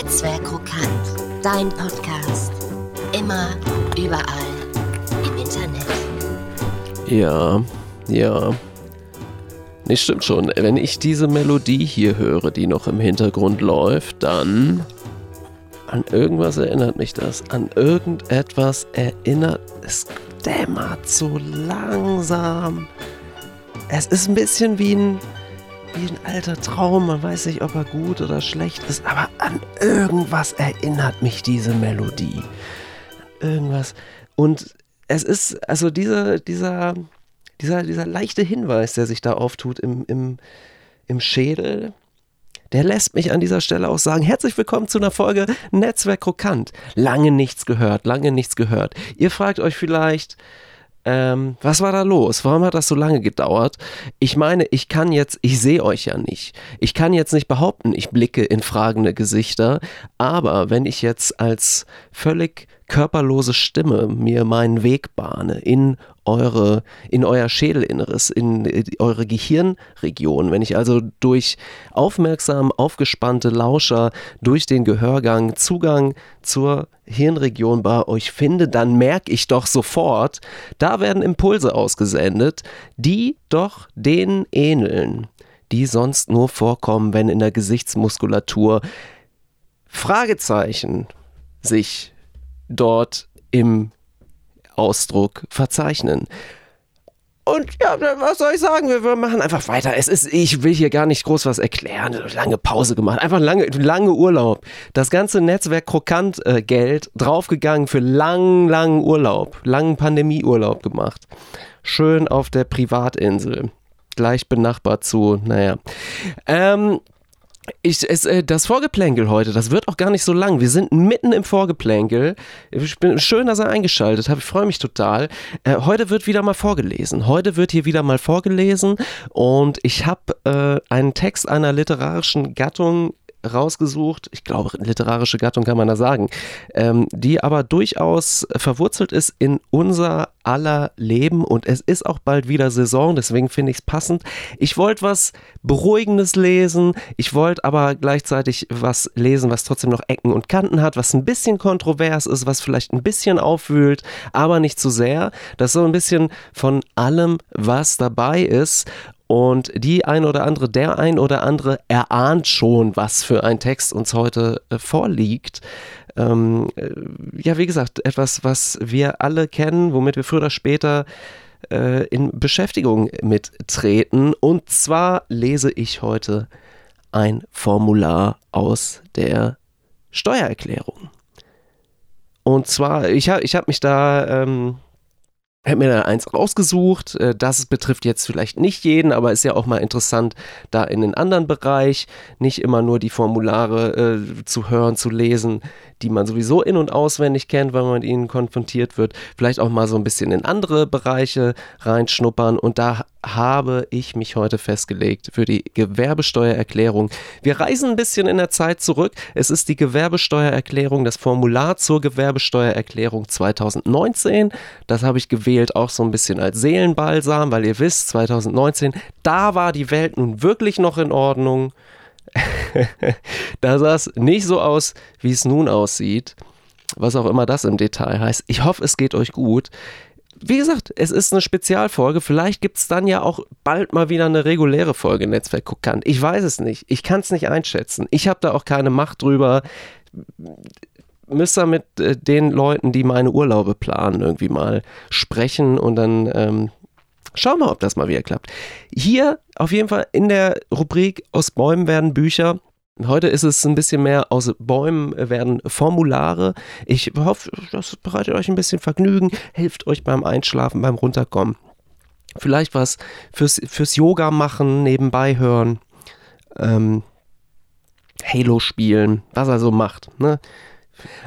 Netzwerk Krokant. Dein Podcast. Immer, überall. Im Internet. Ja, ja. Nee, stimmt schon. Wenn ich diese Melodie hier höre, die noch im Hintergrund läuft, dann an irgendwas erinnert mich das. An irgendetwas erinnert es dämmert so langsam. Es ist ein bisschen wie ein, wie ein alter Traum. Man weiß nicht, ob er gut oder schlecht ist, aber an irgendwas erinnert mich diese Melodie. An irgendwas. Und es ist, also dieser, dieser, dieser, dieser leichte Hinweis, der sich da auftut im, im, im Schädel, der lässt mich an dieser Stelle auch sagen, herzlich willkommen zu einer Folge Netzwerk Krokant. Lange nichts gehört, lange nichts gehört. Ihr fragt euch vielleicht, ähm, was war da los? Warum hat das so lange gedauert? Ich meine, ich kann jetzt, ich sehe euch ja nicht. Ich kann jetzt nicht behaupten, ich blicke in fragende Gesichter, aber wenn ich jetzt als völlig körperlose Stimme mir meinen Weg bahne in eure, in euer Schädelinneres, in äh, eure Gehirnregion. Wenn ich also durch aufmerksam aufgespannte Lauscher durch den Gehörgang Zugang zur Hirnregion bei euch finde, dann merke ich doch sofort, da werden Impulse ausgesendet, die doch denen ähneln, die sonst nur vorkommen, wenn in der Gesichtsmuskulatur Fragezeichen sich dort im Ausdruck verzeichnen. Und ja, was soll ich sagen? Wir, machen einfach weiter. Es ist, ich will hier gar nicht groß was erklären. Lange Pause gemacht. Einfach lange, lange Urlaub. Das ganze Netzwerk Krokant-Geld äh, draufgegangen für langen, langen Urlaub. Langen Pandemieurlaub gemacht. Schön auf der Privatinsel. Gleich benachbart zu, naja. Ähm, ich, es, äh, das Vorgeplänkel heute, das wird auch gar nicht so lang. Wir sind mitten im Vorgeplänkel. Ich bin, schön, dass ihr eingeschaltet habt. Ich freue mich total. Äh, heute wird wieder mal vorgelesen. Heute wird hier wieder mal vorgelesen und ich habe äh, einen Text einer literarischen Gattung rausgesucht, ich glaube, literarische Gattung kann man da sagen, ähm, die aber durchaus verwurzelt ist in unser aller Leben und es ist auch bald wieder Saison, deswegen finde ich es passend. Ich wollte was Beruhigendes lesen, ich wollte aber gleichzeitig was lesen, was trotzdem noch Ecken und Kanten hat, was ein bisschen kontrovers ist, was vielleicht ein bisschen aufwühlt, aber nicht zu sehr. Das ist so ein bisschen von allem, was dabei ist und die ein oder andere, der ein oder andere erahnt schon, was für ein Text uns heute äh, vorliegt. Ähm, äh, ja, wie gesagt, etwas, was wir alle kennen, womit wir früher oder später äh, in Beschäftigung mittreten. Und zwar lese ich heute ein Formular aus der Steuererklärung. Und zwar, ich habe ich hab mich da ähm, habe mir da eins rausgesucht. Äh, das betrifft jetzt vielleicht nicht jeden, aber ist ja auch mal interessant, da in den anderen Bereich nicht immer nur die Formulare äh, zu hören, zu lesen, die man sowieso in- und auswendig kennt, wenn man mit ihnen konfrontiert wird. Vielleicht auch mal so ein bisschen in andere Bereiche reinschnuppern. Und da habe ich mich heute festgelegt für die Gewerbesteuererklärung. Wir reisen ein bisschen in der Zeit zurück. Es ist die Gewerbesteuererklärung, das Formular zur Gewerbesteuererklärung 2019. Das habe ich gewählt auch so ein bisschen als Seelenbalsam, weil ihr wisst, 2019, da war die Welt nun wirklich noch in Ordnung. da sah es nicht so aus, wie es nun aussieht. Was auch immer das im Detail heißt. Ich hoffe, es geht euch gut. Wie gesagt, es ist eine Spezialfolge. Vielleicht gibt es dann ja auch bald mal wieder eine reguläre Folge Netzwerk Guckant. Ich weiß es nicht. Ich kann es nicht einschätzen. Ich habe da auch keine Macht drüber. Müsst ihr mit äh, den Leuten, die meine Urlaube planen, irgendwie mal sprechen und dann ähm, Schauen wir, ob das mal wieder klappt. Hier auf jeden Fall in der Rubrik Aus Bäumen werden Bücher. Heute ist es ein bisschen mehr aus Bäumen werden Formulare. Ich hoffe, das bereitet euch ein bisschen Vergnügen, hilft euch beim Einschlafen, beim Runterkommen. Vielleicht was fürs, fürs Yoga machen, nebenbei hören. Ähm, Halo spielen, was er so macht. Ne?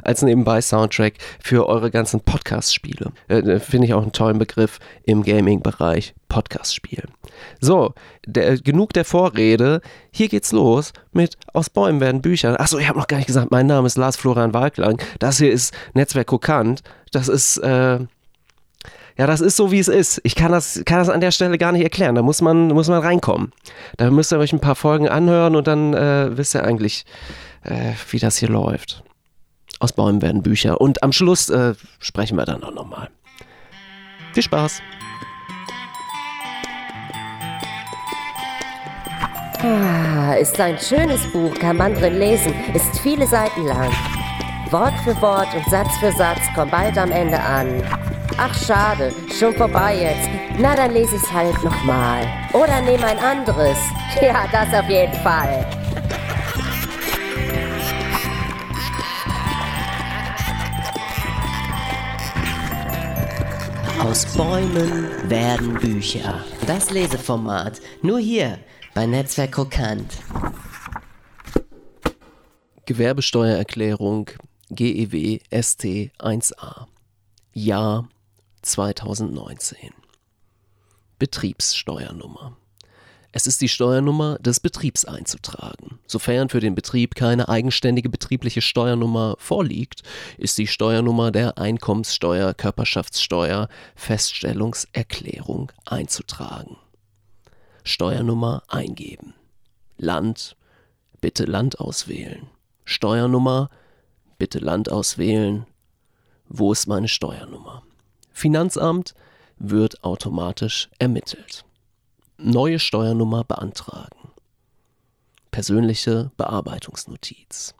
Als Nebenbei-Soundtrack für eure ganzen Podcast-Spiele. Äh, Finde ich auch einen tollen Begriff im Gaming-Bereich. Podcast-Spiel. So, der, genug der Vorrede. Hier geht's los mit Aus Bäumen werden Bücher. Achso, ich habe noch gar nicht gesagt, mein Name ist Lars Florian Walklang. Das hier ist Netzwerk Kokant. Das ist, äh, ja, Ja, das ist so, wie es ist. Ich kann das, kann das an der Stelle gar nicht erklären. Da muss man, muss man reinkommen. Da müsst ihr euch ein paar Folgen anhören und dann äh, wisst ihr eigentlich, äh, wie das hier läuft. Aus Bäumen werden Bücher. Und am Schluss äh, sprechen wir dann auch nochmal. Viel Spaß. Ah, ist ein schönes Buch, kann man drin lesen, ist viele Seiten lang. Wort für Wort und Satz für Satz kommt bald am Ende an. Ach schade, schon vorbei jetzt. Na, dann lese ich's halt nochmal. Oder nehme ein anderes. Ja, das auf jeden Fall. Aus Bäumen werden Bücher. Das Leseformat. Nur hier bei Netzwerk Krokant. Gewerbesteuererklärung GEW ST 1a. Jahr 2019. Betriebssteuernummer. Es ist die Steuernummer des Betriebs einzutragen. Sofern für den Betrieb keine eigenständige betriebliche Steuernummer vorliegt, ist die Steuernummer der Einkommenssteuer, Körperschaftssteuer, Feststellungserklärung einzutragen. Steuernummer eingeben. Land, bitte Land auswählen. Steuernummer, bitte Land auswählen. Wo ist meine Steuernummer? Finanzamt wird automatisch ermittelt. Neue Steuernummer beantragen. Persönliche Bearbeitungsnotiz.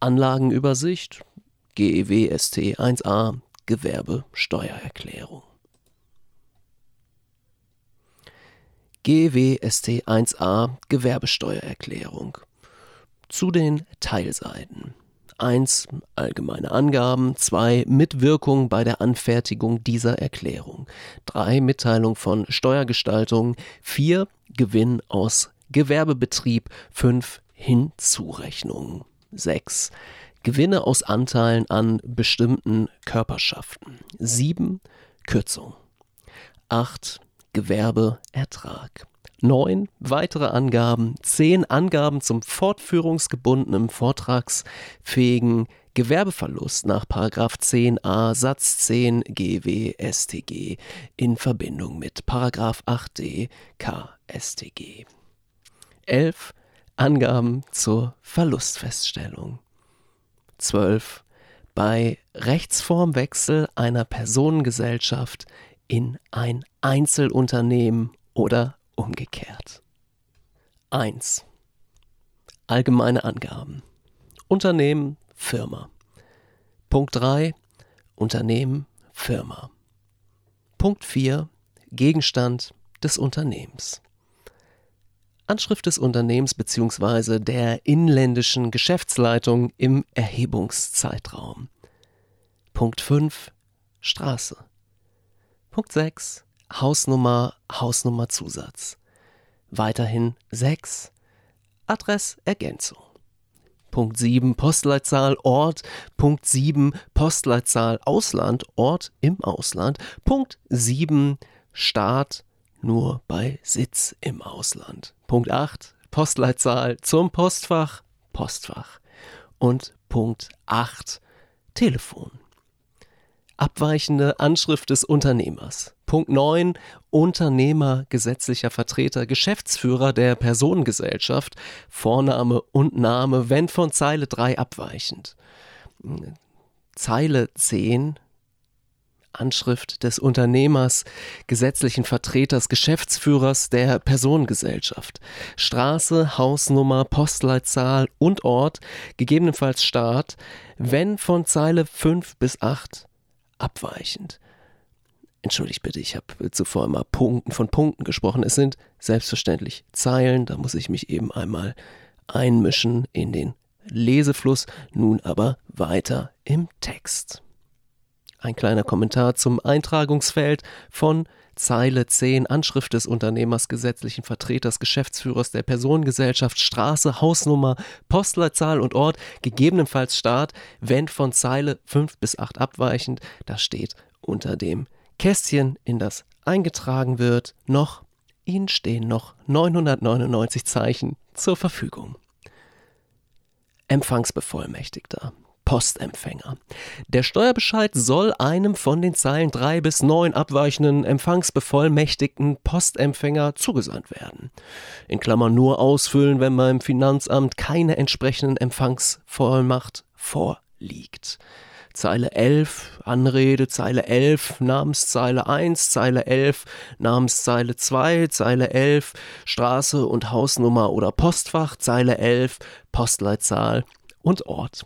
Anlagenübersicht, GEW ST 1a, Gewerbesteuererklärung. GEW ST 1a, Gewerbesteuererklärung. Zu den Teilseiten. 1. Allgemeine Angaben. 2. Mitwirkung bei der Anfertigung dieser Erklärung. 3. Mitteilung von Steuergestaltung. 4. Gewinn aus Gewerbebetrieb. 5. Hinzurechnung. 6. Gewinne aus Anteilen an bestimmten Körperschaften. 7. Kürzung. 8. Gewerbeertrag. 9 weitere Angaben, 10 Angaben zum fortführungsgebundenen vortragsfähigen Gewerbeverlust nach 10a Satz 10 GW StG in Verbindung mit 8d KStG. 11 Angaben zur Verlustfeststellung. 12 bei Rechtsformwechsel einer Personengesellschaft in ein Einzelunternehmen oder umgekehrt. 1. Allgemeine Angaben. Unternehmen, Firma. Punkt 3. Unternehmen, Firma. Punkt 4. Gegenstand des Unternehmens. Anschrift des Unternehmens bzw. der inländischen Geschäftsleitung im Erhebungszeitraum. Punkt 5. Straße. Punkt 6. Hausnummer, Hausnummerzusatz. Weiterhin 6. Adressergänzung. Punkt 7 Postleitzahl Ort. Punkt 7 Postleitzahl Ausland Ort im Ausland. Punkt 7 Staat nur bei Sitz im Ausland. Punkt 8 Postleitzahl zum Postfach Postfach. Und Punkt 8 Telefon. Abweichende Anschrift des Unternehmers. Punkt 9. Unternehmer, gesetzlicher Vertreter, Geschäftsführer der Personengesellschaft. Vorname und Name, wenn von Zeile 3 abweichend. Zeile 10. Anschrift des Unternehmers, gesetzlichen Vertreters, Geschäftsführers der Personengesellschaft. Straße, Hausnummer, Postleitzahl und Ort, gegebenenfalls Staat, wenn von Zeile 5 bis 8 abweichend. Entschuldigt bitte, ich habe zuvor immer Punkten von Punkten gesprochen. Es sind selbstverständlich Zeilen, da muss ich mich eben einmal einmischen in den Lesefluss, nun aber weiter im Text. Ein kleiner Kommentar zum Eintragungsfeld von Zeile 10 Anschrift des Unternehmers, gesetzlichen Vertreters, Geschäftsführers der Personengesellschaft, Straße, Hausnummer, Postleitzahl und Ort, gegebenenfalls Staat, wenn von Zeile 5 bis 8 abweichend, da steht unter dem Kästchen, in das eingetragen wird, noch, Ihnen stehen noch 999 Zeichen zur Verfügung. Empfangsbevollmächtigter. Postempfänger. Der Steuerbescheid soll einem von den Zeilen 3 bis 9 abweichenden Empfangsbevollmächtigten Postempfänger zugesandt werden. In Klammern nur ausfüllen, wenn beim Finanzamt keine entsprechenden Empfangsvollmacht vorliegt. Zeile 11, Anrede, Zeile 11, Namenszeile 1, Zeile 11, Namenszeile 2, Zeile 11, Straße und Hausnummer oder Postfach, Zeile 11, Postleitzahl und Ort.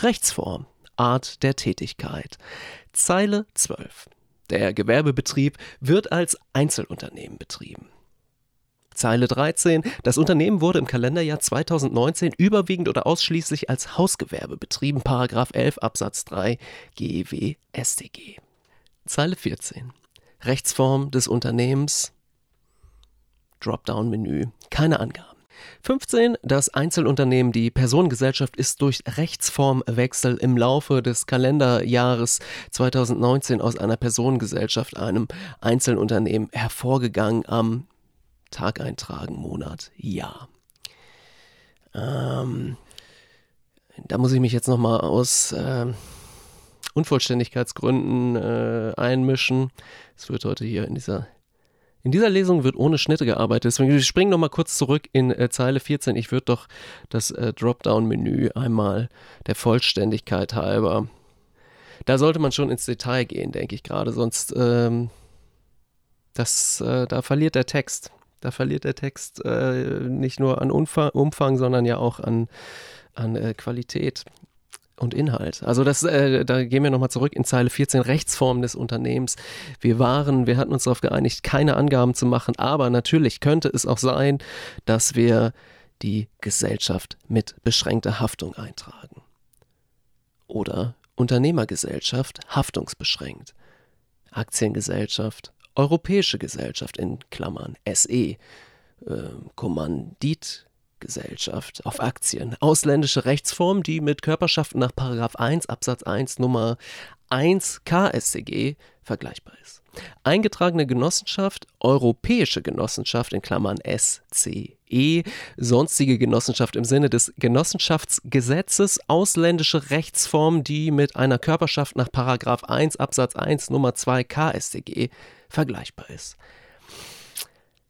Rechtsform, Art der Tätigkeit. Zeile 12. Der Gewerbebetrieb wird als Einzelunternehmen betrieben. Zeile 13. Das Unternehmen wurde im Kalenderjahr 2019 überwiegend oder ausschließlich als Hausgewerbe betrieben. Paragraph 11 Absatz 3 GW StG. Zeile 14. Rechtsform des Unternehmens. Dropdown-Menü. Keine Angaben. 15. Das Einzelunternehmen, die Personengesellschaft, ist durch Rechtsformwechsel im Laufe des Kalenderjahres 2019 aus einer Personengesellschaft, einem Einzelunternehmen, hervorgegangen am Tag Monat, Jahr. Ähm, da muss ich mich jetzt nochmal aus äh, Unvollständigkeitsgründen äh, einmischen. Es wird heute hier in dieser in dieser Lesung wird ohne Schnitte gearbeitet. Deswegen springen noch kurz zurück in äh, Zeile 14. Ich würde doch das äh, Dropdown-Menü einmal der Vollständigkeit halber. Da sollte man schon ins Detail gehen, denke ich gerade, sonst ähm, das, äh, da verliert der Text. Da verliert der Text äh, nicht nur an Umfang, Umfang, sondern ja auch an, an äh, Qualität und Inhalt. Also das, äh, da gehen wir nochmal zurück in Zeile 14, Rechtsform des Unternehmens. Wir waren, wir hatten uns darauf geeinigt, keine Angaben zu machen, aber natürlich könnte es auch sein, dass wir die Gesellschaft mit beschränkter Haftung eintragen. Oder Unternehmergesellschaft haftungsbeschränkt. Aktiengesellschaft, Europäische Gesellschaft in Klammern SE, äh, Kommandit Gesellschaft auf Aktien. Ausländische Rechtsform, die mit Körperschaften nach 1 Absatz 1 Nummer 1 KStG vergleichbar ist. Eingetragene Genossenschaft, Europäische Genossenschaft in Klammern SCE, sonstige Genossenschaft im Sinne des Genossenschaftsgesetzes, ausländische Rechtsform, die mit einer Körperschaft nach 1 Absatz 1 Nummer 2 KStG vergleichbar ist.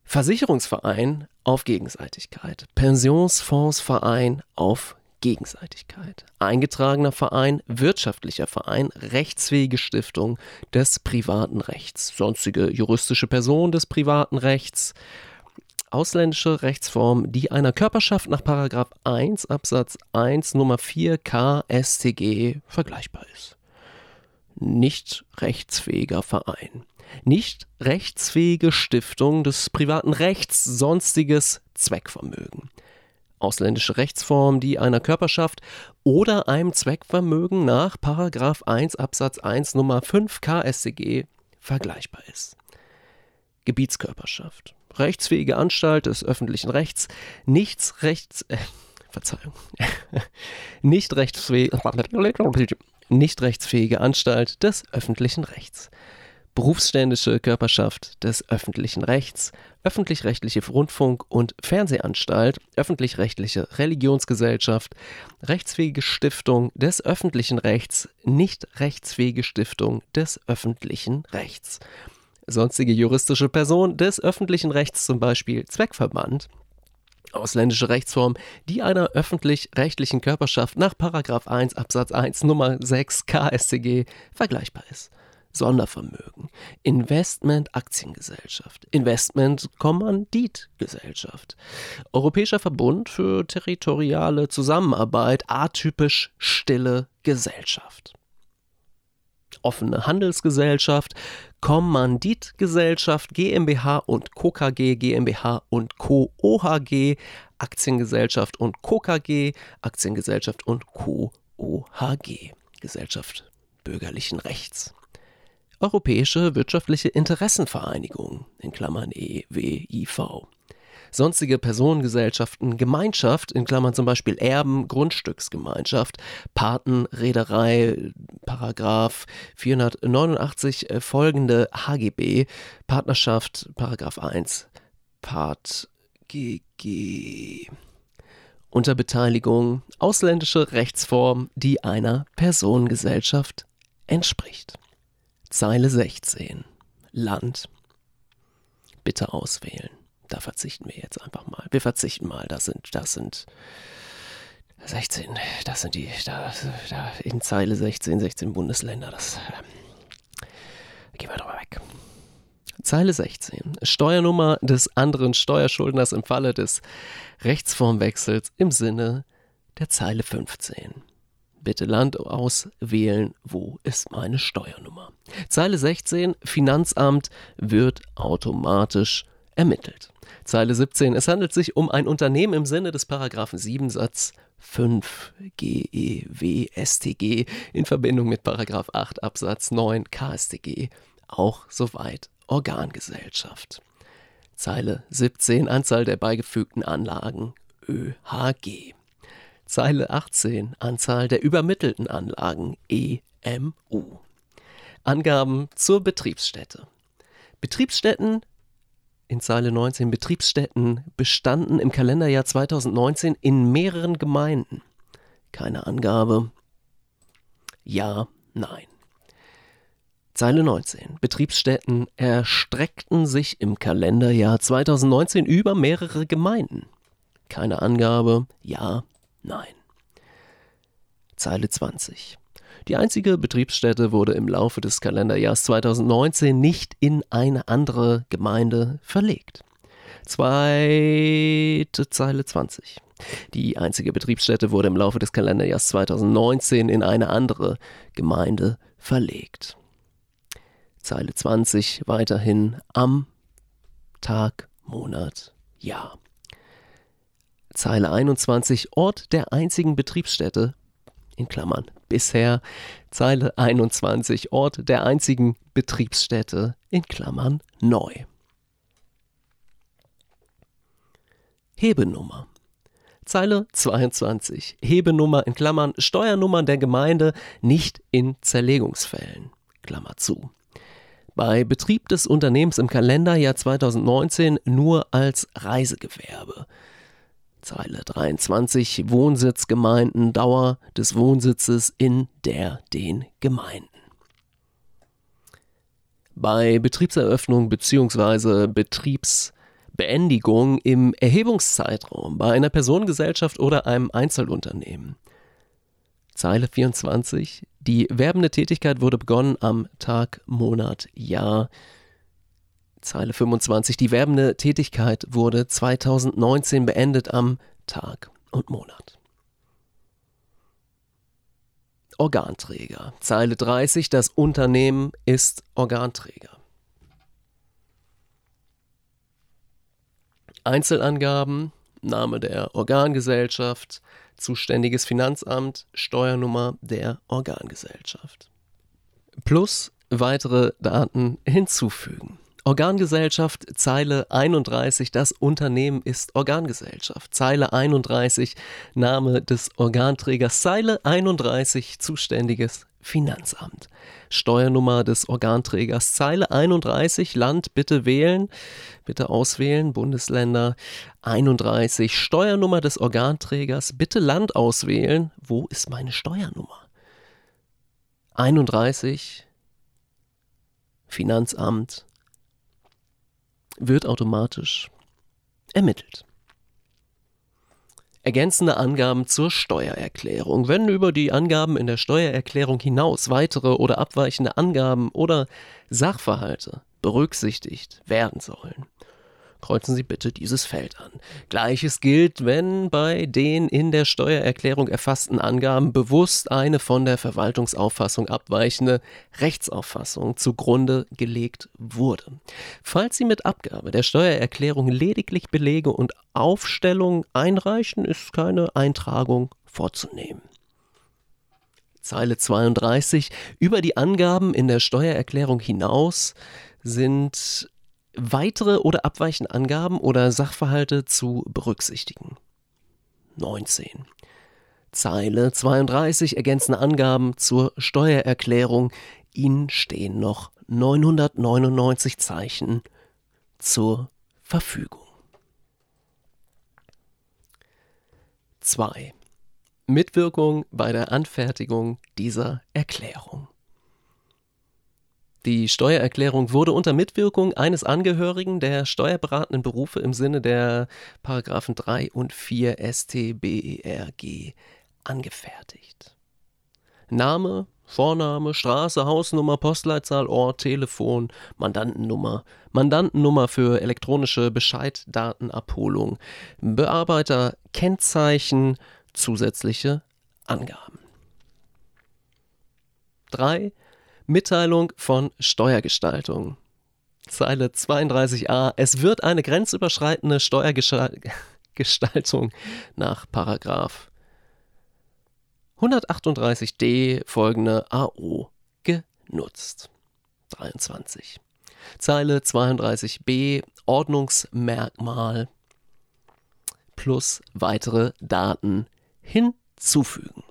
Versicherungsverein auf Gegenseitigkeit. Pensionsfondsverein auf Gegenseitigkeit. Eingetragener Verein, wirtschaftlicher Verein, rechtsfähige Stiftung des privaten Rechts. Sonstige juristische Person des privaten Rechts. Ausländische Rechtsform, die einer Körperschaft nach 1 Absatz 1 Nummer 4 K StG vergleichbar ist. Nicht rechtsfähiger Verein nicht rechtsfähige Stiftung des privaten Rechts, sonstiges Zweckvermögen. Ausländische Rechtsform, die einer Körperschaft oder einem Zweckvermögen nach 1 Absatz 1 Nummer 5 KStG vergleichbar ist. Gebietskörperschaft. Rechtsfähige Anstalt des öffentlichen Rechts, nichts rechts, äh, Verzeihung, nicht rechtsfähige, nicht rechtsfähige Anstalt des öffentlichen Rechts berufsständische Körperschaft des öffentlichen Rechts, öffentlich-rechtliche Rundfunk- und Fernsehanstalt, öffentlich-rechtliche Religionsgesellschaft, rechtsfähige Stiftung des öffentlichen Rechts, nicht rechtsfähige Stiftung des öffentlichen Rechts. Sonstige juristische Person des öffentlichen Rechts, zum Beispiel Zweckverband, ausländische Rechtsform, die einer öffentlich-rechtlichen Körperschaft nach 1 Absatz 1 Nummer 6 KStG vergleichbar ist. Sondervermögen, Investment Aktiengesellschaft, Investment Kommanditgesellschaft, Europäischer Verbund für territoriale Zusammenarbeit, atypisch stille Gesellschaft. Offene Handelsgesellschaft, Kommanditgesellschaft, GmbH und Co. KG, GmbH und Co. OHG, Aktiengesellschaft und Co. KG, Aktiengesellschaft und Co. OHG, Gesellschaft bürgerlichen Rechts. Europäische Wirtschaftliche Interessenvereinigung in Klammern EWIV. Sonstige Personengesellschaften, Gemeinschaft in Klammern zum Beispiel Erben, Grundstücksgemeinschaft, Paten, Reederei, Paragraph 489 äh, folgende HGB, Partnerschaft, Paragraph 1, Part GG. unter Beteiligung ausländische Rechtsform, die einer Personengesellschaft entspricht. Zeile 16. Land. Bitte auswählen. Da verzichten wir jetzt einfach mal. Wir verzichten mal. Das sind, das sind 16. Das sind die, da, da in Zeile 16, 16 Bundesländer. Das äh, gehen wir drüber weg. Zeile 16. Steuernummer des anderen Steuerschuldners im Falle des Rechtsformwechsels im Sinne der Zeile 15. Bitte Land auswählen, wo ist meine Steuernummer. Zeile 16, Finanzamt wird automatisch ermittelt. Zeile 17, es handelt sich um ein Unternehmen im Sinne des Paragraphen 7 Satz 5 GEW StG in Verbindung mit Paragraph 8 Absatz 9 KStG, auch soweit Organgesellschaft. Zeile 17, Anzahl der beigefügten Anlagen ÖHG. Zeile 18 Anzahl der übermittelten Anlagen EMU. Angaben zur Betriebsstätte. Betriebsstätten in Zeile 19 Betriebsstätten bestanden im Kalenderjahr 2019 in mehreren Gemeinden. Keine Angabe. Ja, nein. Zeile 19. Betriebsstätten erstreckten sich im Kalenderjahr 2019 über mehrere Gemeinden. Keine Angabe. Ja, Nein. Zeile 20. Die einzige Betriebsstätte wurde im Laufe des Kalenderjahrs 2019 nicht in eine andere Gemeinde verlegt. Zweite Zeile 20. Die einzige Betriebsstätte wurde im Laufe des Kalenderjahrs 2019 in eine andere Gemeinde verlegt. Zeile 20 weiterhin am Tag, Monat, Jahr. Zeile 21 Ort der einzigen Betriebsstätte in Klammern bisher Zeile 21 Ort der einzigen Betriebsstätte in Klammern neu. Hebenummer Zeile 22 Hebenummer in Klammern Steuernummer der Gemeinde nicht in Zerlegungsfällen Klammer zu. Bei Betrieb des Unternehmens im Kalenderjahr 2019 nur als Reisegewerbe Zeile 23 Wohnsitzgemeinden, Dauer des Wohnsitzes in der den Gemeinden. Bei Betriebseröffnung bzw. Betriebsbeendigung im Erhebungszeitraum bei einer Personengesellschaft oder einem Einzelunternehmen. Zeile 24. Die werbende Tätigkeit wurde begonnen am Tag, Monat, Jahr Zeile 25. Die werbende Tätigkeit wurde 2019 beendet am Tag und Monat. Organträger. Zeile 30. Das Unternehmen ist Organträger. Einzelangaben, Name der Organgesellschaft, zuständiges Finanzamt, Steuernummer der Organgesellschaft. Plus weitere Daten hinzufügen. Organgesellschaft, Zeile 31, das Unternehmen ist Organgesellschaft. Zeile 31, Name des Organträgers. Zeile 31, zuständiges Finanzamt. Steuernummer des Organträgers. Zeile 31, Land bitte wählen, bitte auswählen, Bundesländer 31, Steuernummer des Organträgers, bitte Land auswählen. Wo ist meine Steuernummer? 31, Finanzamt wird automatisch ermittelt. Ergänzende Angaben zur Steuererklärung. Wenn über die Angaben in der Steuererklärung hinaus weitere oder abweichende Angaben oder Sachverhalte berücksichtigt werden sollen, kreuzen Sie bitte dieses Feld an. Gleiches gilt, wenn bei den in der Steuererklärung erfassten Angaben bewusst eine von der Verwaltungsauffassung abweichende Rechtsauffassung zugrunde gelegt wurde. Falls Sie mit Abgabe der Steuererklärung lediglich Belege und Aufstellung einreichen, ist keine Eintragung vorzunehmen. Zeile 32. Über die Angaben in der Steuererklärung hinaus sind weitere oder abweichende Angaben oder Sachverhalte zu berücksichtigen. 19. Zeile 32 ergänzende Angaben zur Steuererklärung. Ihnen stehen noch 999 Zeichen zur Verfügung. 2. Mitwirkung bei der Anfertigung dieser Erklärung. Die Steuererklärung wurde unter Mitwirkung eines Angehörigen der steuerberatenden Berufe im Sinne der Paragraphen 3 und 4 StBERG angefertigt. Name, Vorname, Straße, Hausnummer, Postleitzahl, Ort, Telefon, Mandantennummer, Mandantennummer für elektronische Bescheiddatenabholung, Bearbeiter, Kennzeichen, zusätzliche Angaben. 3. Mitteilung von Steuergestaltung. Zeile 32a. Es wird eine grenzüberschreitende Steuergestaltung nach Paragraph 138d folgende AO genutzt. 23. Zeile 32b Ordnungsmerkmal plus weitere Daten hinzufügen.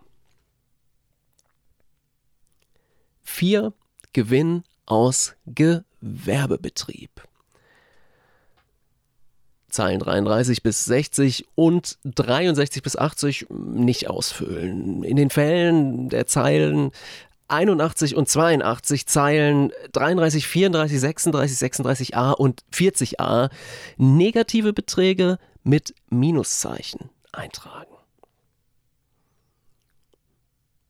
4. Gewinn aus Gewerbebetrieb. Zeilen 33 bis 60 und 63 bis 80 nicht ausfüllen. In den Fällen der Zeilen 81 und 82 Zeilen 33, 34, 36, 36a und 40a negative Beträge mit Minuszeichen eintragen.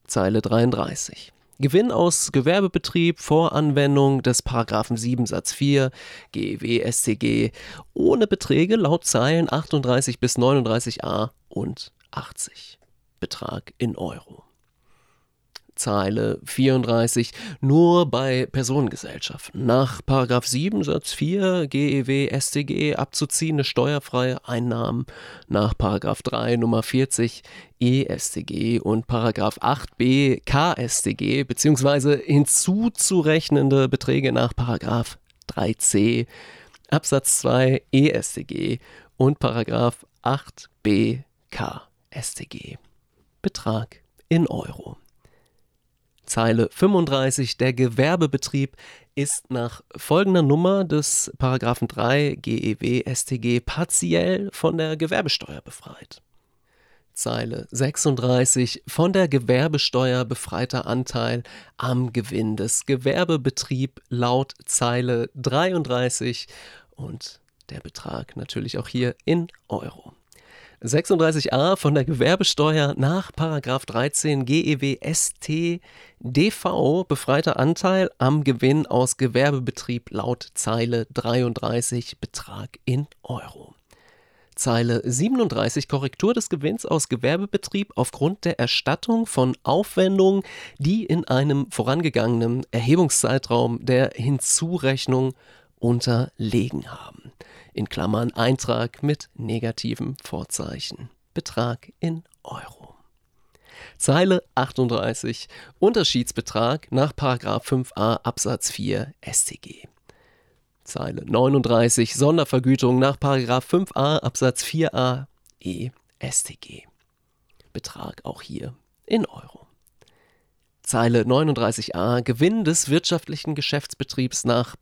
Zeile 33. Gewinn aus Gewerbebetrieb vor Anwendung des Paragraphen 7 Satz 4 GEW StG ohne Beträge laut Zeilen 38 bis 39a und 80. Betrag in Euro. Zeile 34 nur bei Personengesellschaften. Nach 7 Satz 4 GEW StG abzuziehende steuerfreie Einnahmen nach 3 Nummer 40 EStG und 8b KStG beziehungsweise hinzuzurechnende Beträge nach 3c Absatz 2 EStG und 8b KStG. Betrag in Euro. Zeile 35. Der Gewerbebetrieb ist nach folgender Nummer des Paragraphen 3 GEW StG partiell von der Gewerbesteuer befreit. Zeile 36 von der Gewerbesteuer befreiter Anteil am Gewinn des Gewerbebetrieb laut Zeile 33 und der Betrag natürlich auch hier in Euro. 36a von der Gewerbesteuer nach 13 GEW ST DV befreiter Anteil am Gewinn aus Gewerbebetrieb laut Zeile 33 Betrag in Euro. Zeile 37 Korrektur des Gewinns aus Gewerbebetrieb aufgrund der Erstattung von Aufwendungen, die in einem vorangegangenen Erhebungszeitraum der Hinzurechnung unterlegen haben in Klammern Eintrag mit negativem Vorzeichen. Betrag in Euro. Zeile 38 Unterschiedsbetrag nach 5a Absatz 4 StG. Zeile 39 Sondervergütung nach 5a Absatz 4a E StG. Betrag auch hier in Euro. Zeile 39a Gewinn des wirtschaftlichen Geschäftsbetriebs nach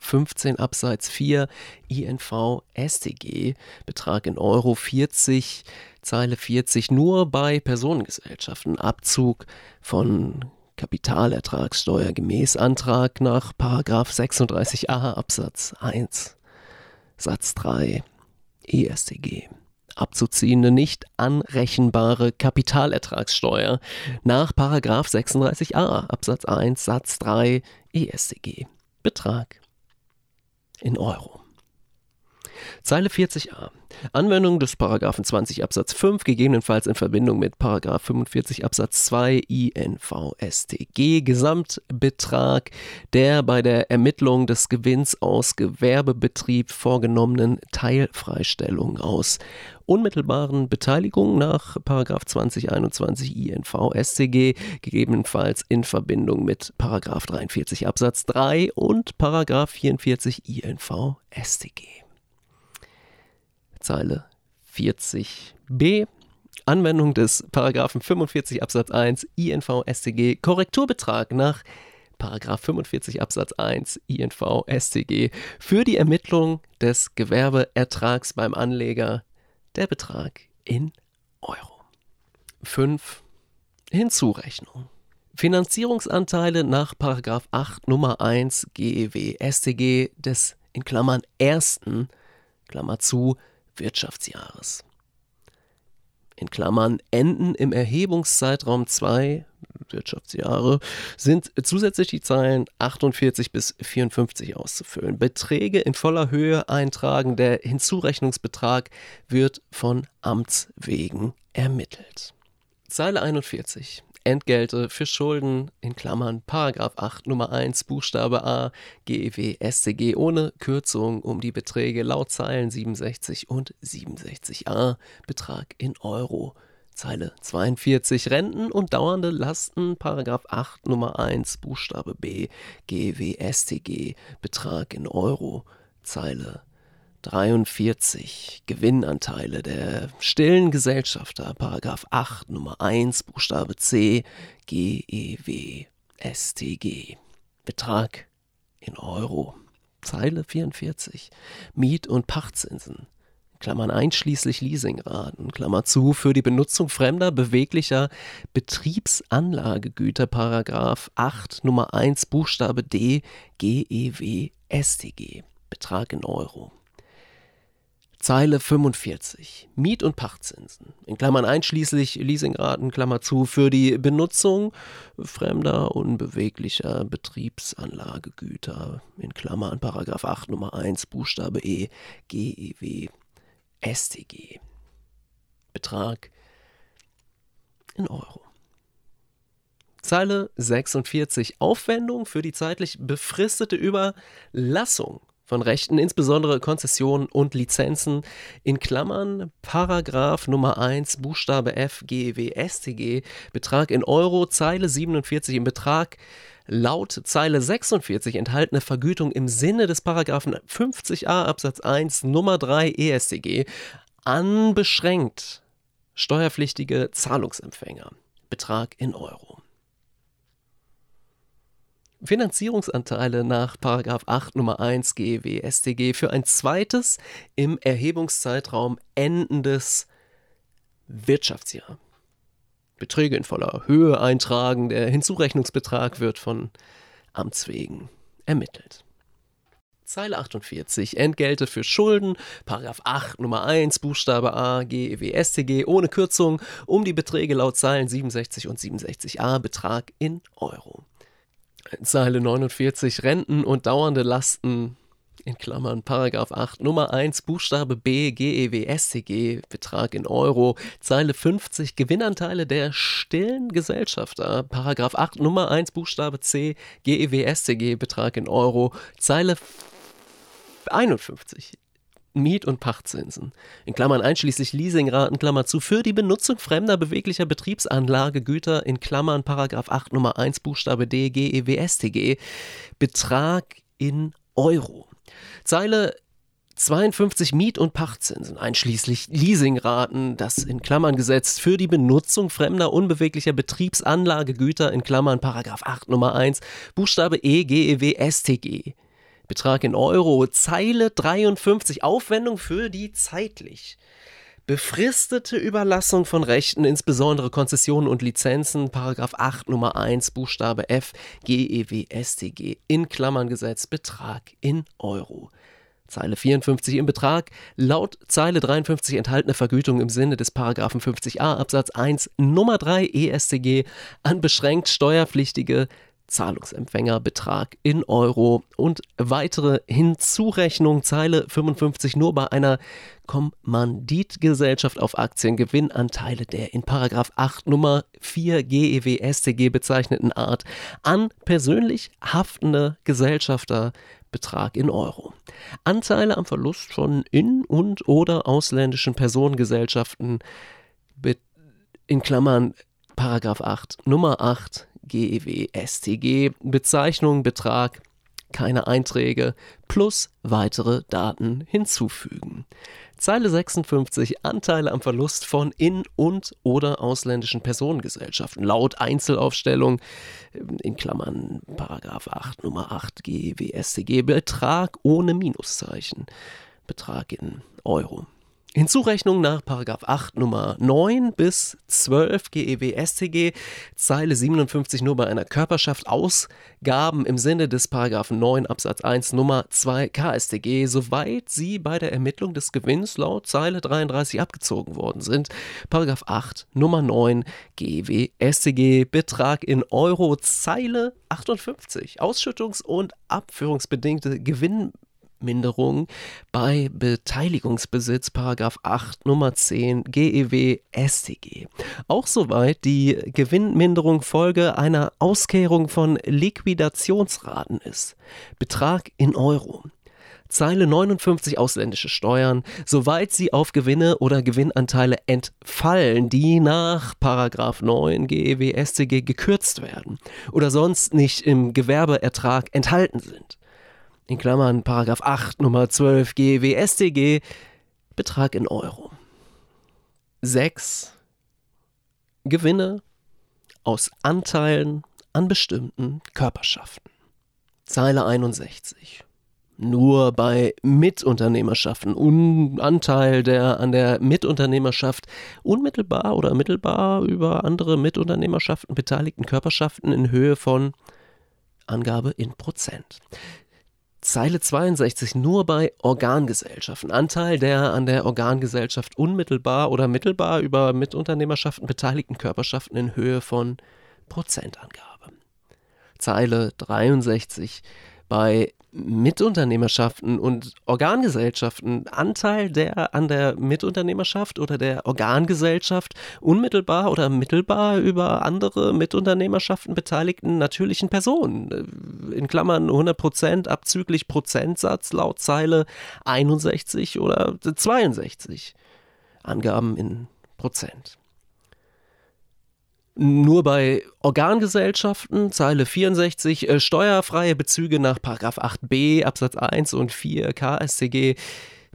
15 Absatz 4 INV StG Betrag in Euro 40 Zeile 40 nur bei Personengesellschaften. Abzug von Kapitalertragssteuer gemäß Antrag nach 36a Absatz 1 Satz 3 EStG abzuziehende nicht anrechenbare Kapitalertragssteuer nach 36a Absatz 1 Satz 3 ESCG. Betrag in Euro. Zeile 40a. Anwendung des Paragraphen 20 Absatz 5, gegebenenfalls in Verbindung mit Paragraph 45 Absatz 2 INVStG. Gesamtbetrag der bei der Ermittlung des Gewinns aus Gewerbebetrieb vorgenommenen Teilfreistellung aus unmittelbaren Beteiligung nach Paragraph 2021 INVStG, gegebenenfalls in Verbindung mit Paragraph 43 Absatz 3 und Paragraph 44 INVStG. Zeile 40b. Anwendung des Paragraphen 45 Absatz 1 INV StG Korrekturbetrag nach Paragraph 45 Absatz 1 INV StG für die Ermittlung des Gewerbeertrags beim Anleger der Betrag in Euro. 5. Hinzurechnung. Finanzierungsanteile nach 8 Nummer 1 GEW StG des in Klammern ersten, Klammer zu, Wirtschaftsjahres. In Klammern enden im Erhebungszeitraum 2 Wirtschaftsjahre sind zusätzlich die Zeilen 48 bis 54 auszufüllen. Beträge in voller Höhe eintragen. Der Hinzurechnungsbetrag wird von Amts wegen ermittelt. Zeile 41. Entgelte für Schulden in Klammern Paragraph 8 Nummer 1 Buchstabe A GEW StG ohne Kürzung um die Beträge laut Zeilen 67 und 67a Betrag in Euro. Zeile 42 Renten und dauernde Lasten Paragraph 8 Nummer 1 Buchstabe B GEW StG Betrag in Euro. Zeile 43 Gewinnanteile der stillen Gesellschafter, Paragraph 8 Nummer 1 Buchstabe C GEW STG. Betrag in Euro. Zeile 44 Miet- und Pachtzinsen. Klammern einschließlich Leasingraten, Klammer zu, für die Benutzung fremder beweglicher Betriebsanlagegüter, Paragraph 8 Nummer 1 Buchstabe D GEW STG. Betrag in Euro. Zeile 45. Miet- und Pachtzinsen, in Klammern einschließlich Leasingraten, Klammer zu, für die Benutzung fremder unbeweglicher Betriebsanlagegüter, in Klammern Paragraph 8 Nummer 1 Buchstabe E GEW STG. Betrag in Euro. Zeile 46. Aufwendung für die zeitlich befristete Überlassung von Rechten, insbesondere Konzessionen und Lizenzen, in Klammern Paragraph Nummer 1 Buchstabe F GEW StG, Betrag in Euro, Zeile 47 im Betrag laut Zeile 46 enthaltene Vergütung im Sinne des Paragraphen 50a Absatz 1 Nummer 3 EStG anbeschränkt steuerpflichtige Zahlungsempfänger. Betrag in Euro. Finanzierungsanteile nach 8 Nummer 1 GEW StG für ein zweites im Erhebungszeitraum endendes Wirtschaftsjahr. Beträge in voller Höhe eintragen, der Hinzurechnungsbetrag wird von Amts wegen ermittelt. Zeile 48. Entgelte für Schulden, Paragraph 8 Nummer 1 Buchstabe A GEW StG ohne Kürzung um die Beträge laut Zeilen 67 und 67a Betrag in Euro. Zeile 49 Renten und dauernde Lasten in Klammern Paragraph 8 Nummer 1 Buchstabe B GEW StG Betrag in Euro. Zeile 50 Gewinnanteile der stillen Gesellschafter Paragraph 8 Nummer 1 Buchstabe C GEW StG Betrag in Euro. Zeile 51 Miet- und Pachtzinsen, in Klammern einschließlich Leasingraten, Klammer zu, für die Benutzung fremder beweglicher Betriebsanlagegüter, in Klammern Paragraph 8 Nummer 1 Buchstabe D GEWStG, Betrag in Euro. Zeile 52 Miet- und Pachtzinsen, einschließlich Leasingraten, das in Klammern gesetzt, für die Benutzung fremder unbeweglicher Betriebsanlagegüter, in Klammern Paragraph 8 Nummer 1 Buchstabe E GEWStG. Betrag in Euro, Zeile 53, Aufwendung für die zeitlich befristete Überlassung von Rechten, insbesondere Konzessionen und Lizenzen, Paragraph 8 Nummer 1 Buchstabe F GEW StG in Klammern gesetzt, Betrag in Euro. Zeile 54 im Betrag, laut Zeile 53 enthaltene Vergütung im Sinne des Paragraphen 50a Absatz 1 Nummer 3 EStG an beschränkt steuerpflichtige Zahlungsempfängerbetrag in Euro und weitere Hinzurechnung Zeile 55 nur bei einer Kommanditgesellschaft auf Aktiengewinnanteile der in Paragraph 8 Nummer 4 GEW StG bezeichneten Art an persönlich haftende Gesellschafter Betrag in Euro. Anteile am Verlust von in- und oder ausländischen Personengesellschaften in Klammern Paragraph 8 Nummer 8 GEW STG, Bezeichnung, Betrag, keine Einträge plus weitere Daten hinzufügen. Zeile 56 Anteile am Verlust von in- und oder ausländischen Personengesellschaften laut Einzelaufstellung in Klammern Paragraph 8 Nummer 8 GEW StG Betrag ohne Minuszeichen. Betrag in Euro. Hinzurechnung nach 8 Nummer 9 bis 12 GEW StG, Zeile 57 nur bei einer Körperschaft, Ausgaben im Sinne des 9 Absatz 1 Nummer 2 KStG, soweit sie bei der Ermittlung des Gewinns laut Zeile 33 abgezogen worden sind. 8 Nummer 9 GEW StG, Betrag in Euro, Zeile 58, Ausschüttungs- und abführungsbedingte Gewinn Minderung bei Beteiligungsbesitz Paragraph 8 Nummer 10 GEW StG. Auch soweit die Gewinnminderung Folge einer Auskehrung von Liquidationsraten ist. Betrag in Euro. Zeile 59 ausländische Steuern, soweit sie auf Gewinne oder Gewinnanteile entfallen, die nach Paragraph 9 GEW StG gekürzt werden oder sonst nicht im Gewerbeertrag enthalten sind in Klammern Paragraph 8 Nummer 12 GWStG, Betrag in Euro. 6. Gewinne aus Anteilen an bestimmten Körperschaften. Zeile 61. Nur bei Mitunternehmerschaften, Un Anteil der an der Mitunternehmerschaft unmittelbar oder mittelbar über andere Mitunternehmerschaften beteiligten Körperschaften in Höhe von Angabe in Prozent. Zeile 62 nur bei Organgesellschaften. Anteil der an der Organgesellschaft unmittelbar oder mittelbar über Mitunternehmerschaften beteiligten Körperschaften in Höhe von Prozentangabe. Zeile 63 bei Mitunternehmerschaften und Organgesellschaften Anteil der an der Mitunternehmerschaft oder der Organgesellschaft unmittelbar oder mittelbar über andere Mitunternehmerschaften beteiligten natürlichen Personen. In Klammern 100% abzüglich Prozentsatz laut Zeile 61 oder 62. Angaben in Prozent. Nur bei Organgesellschaften, Zeile 64, äh, steuerfreie Bezüge nach 8b Absatz 1 und 4 KStG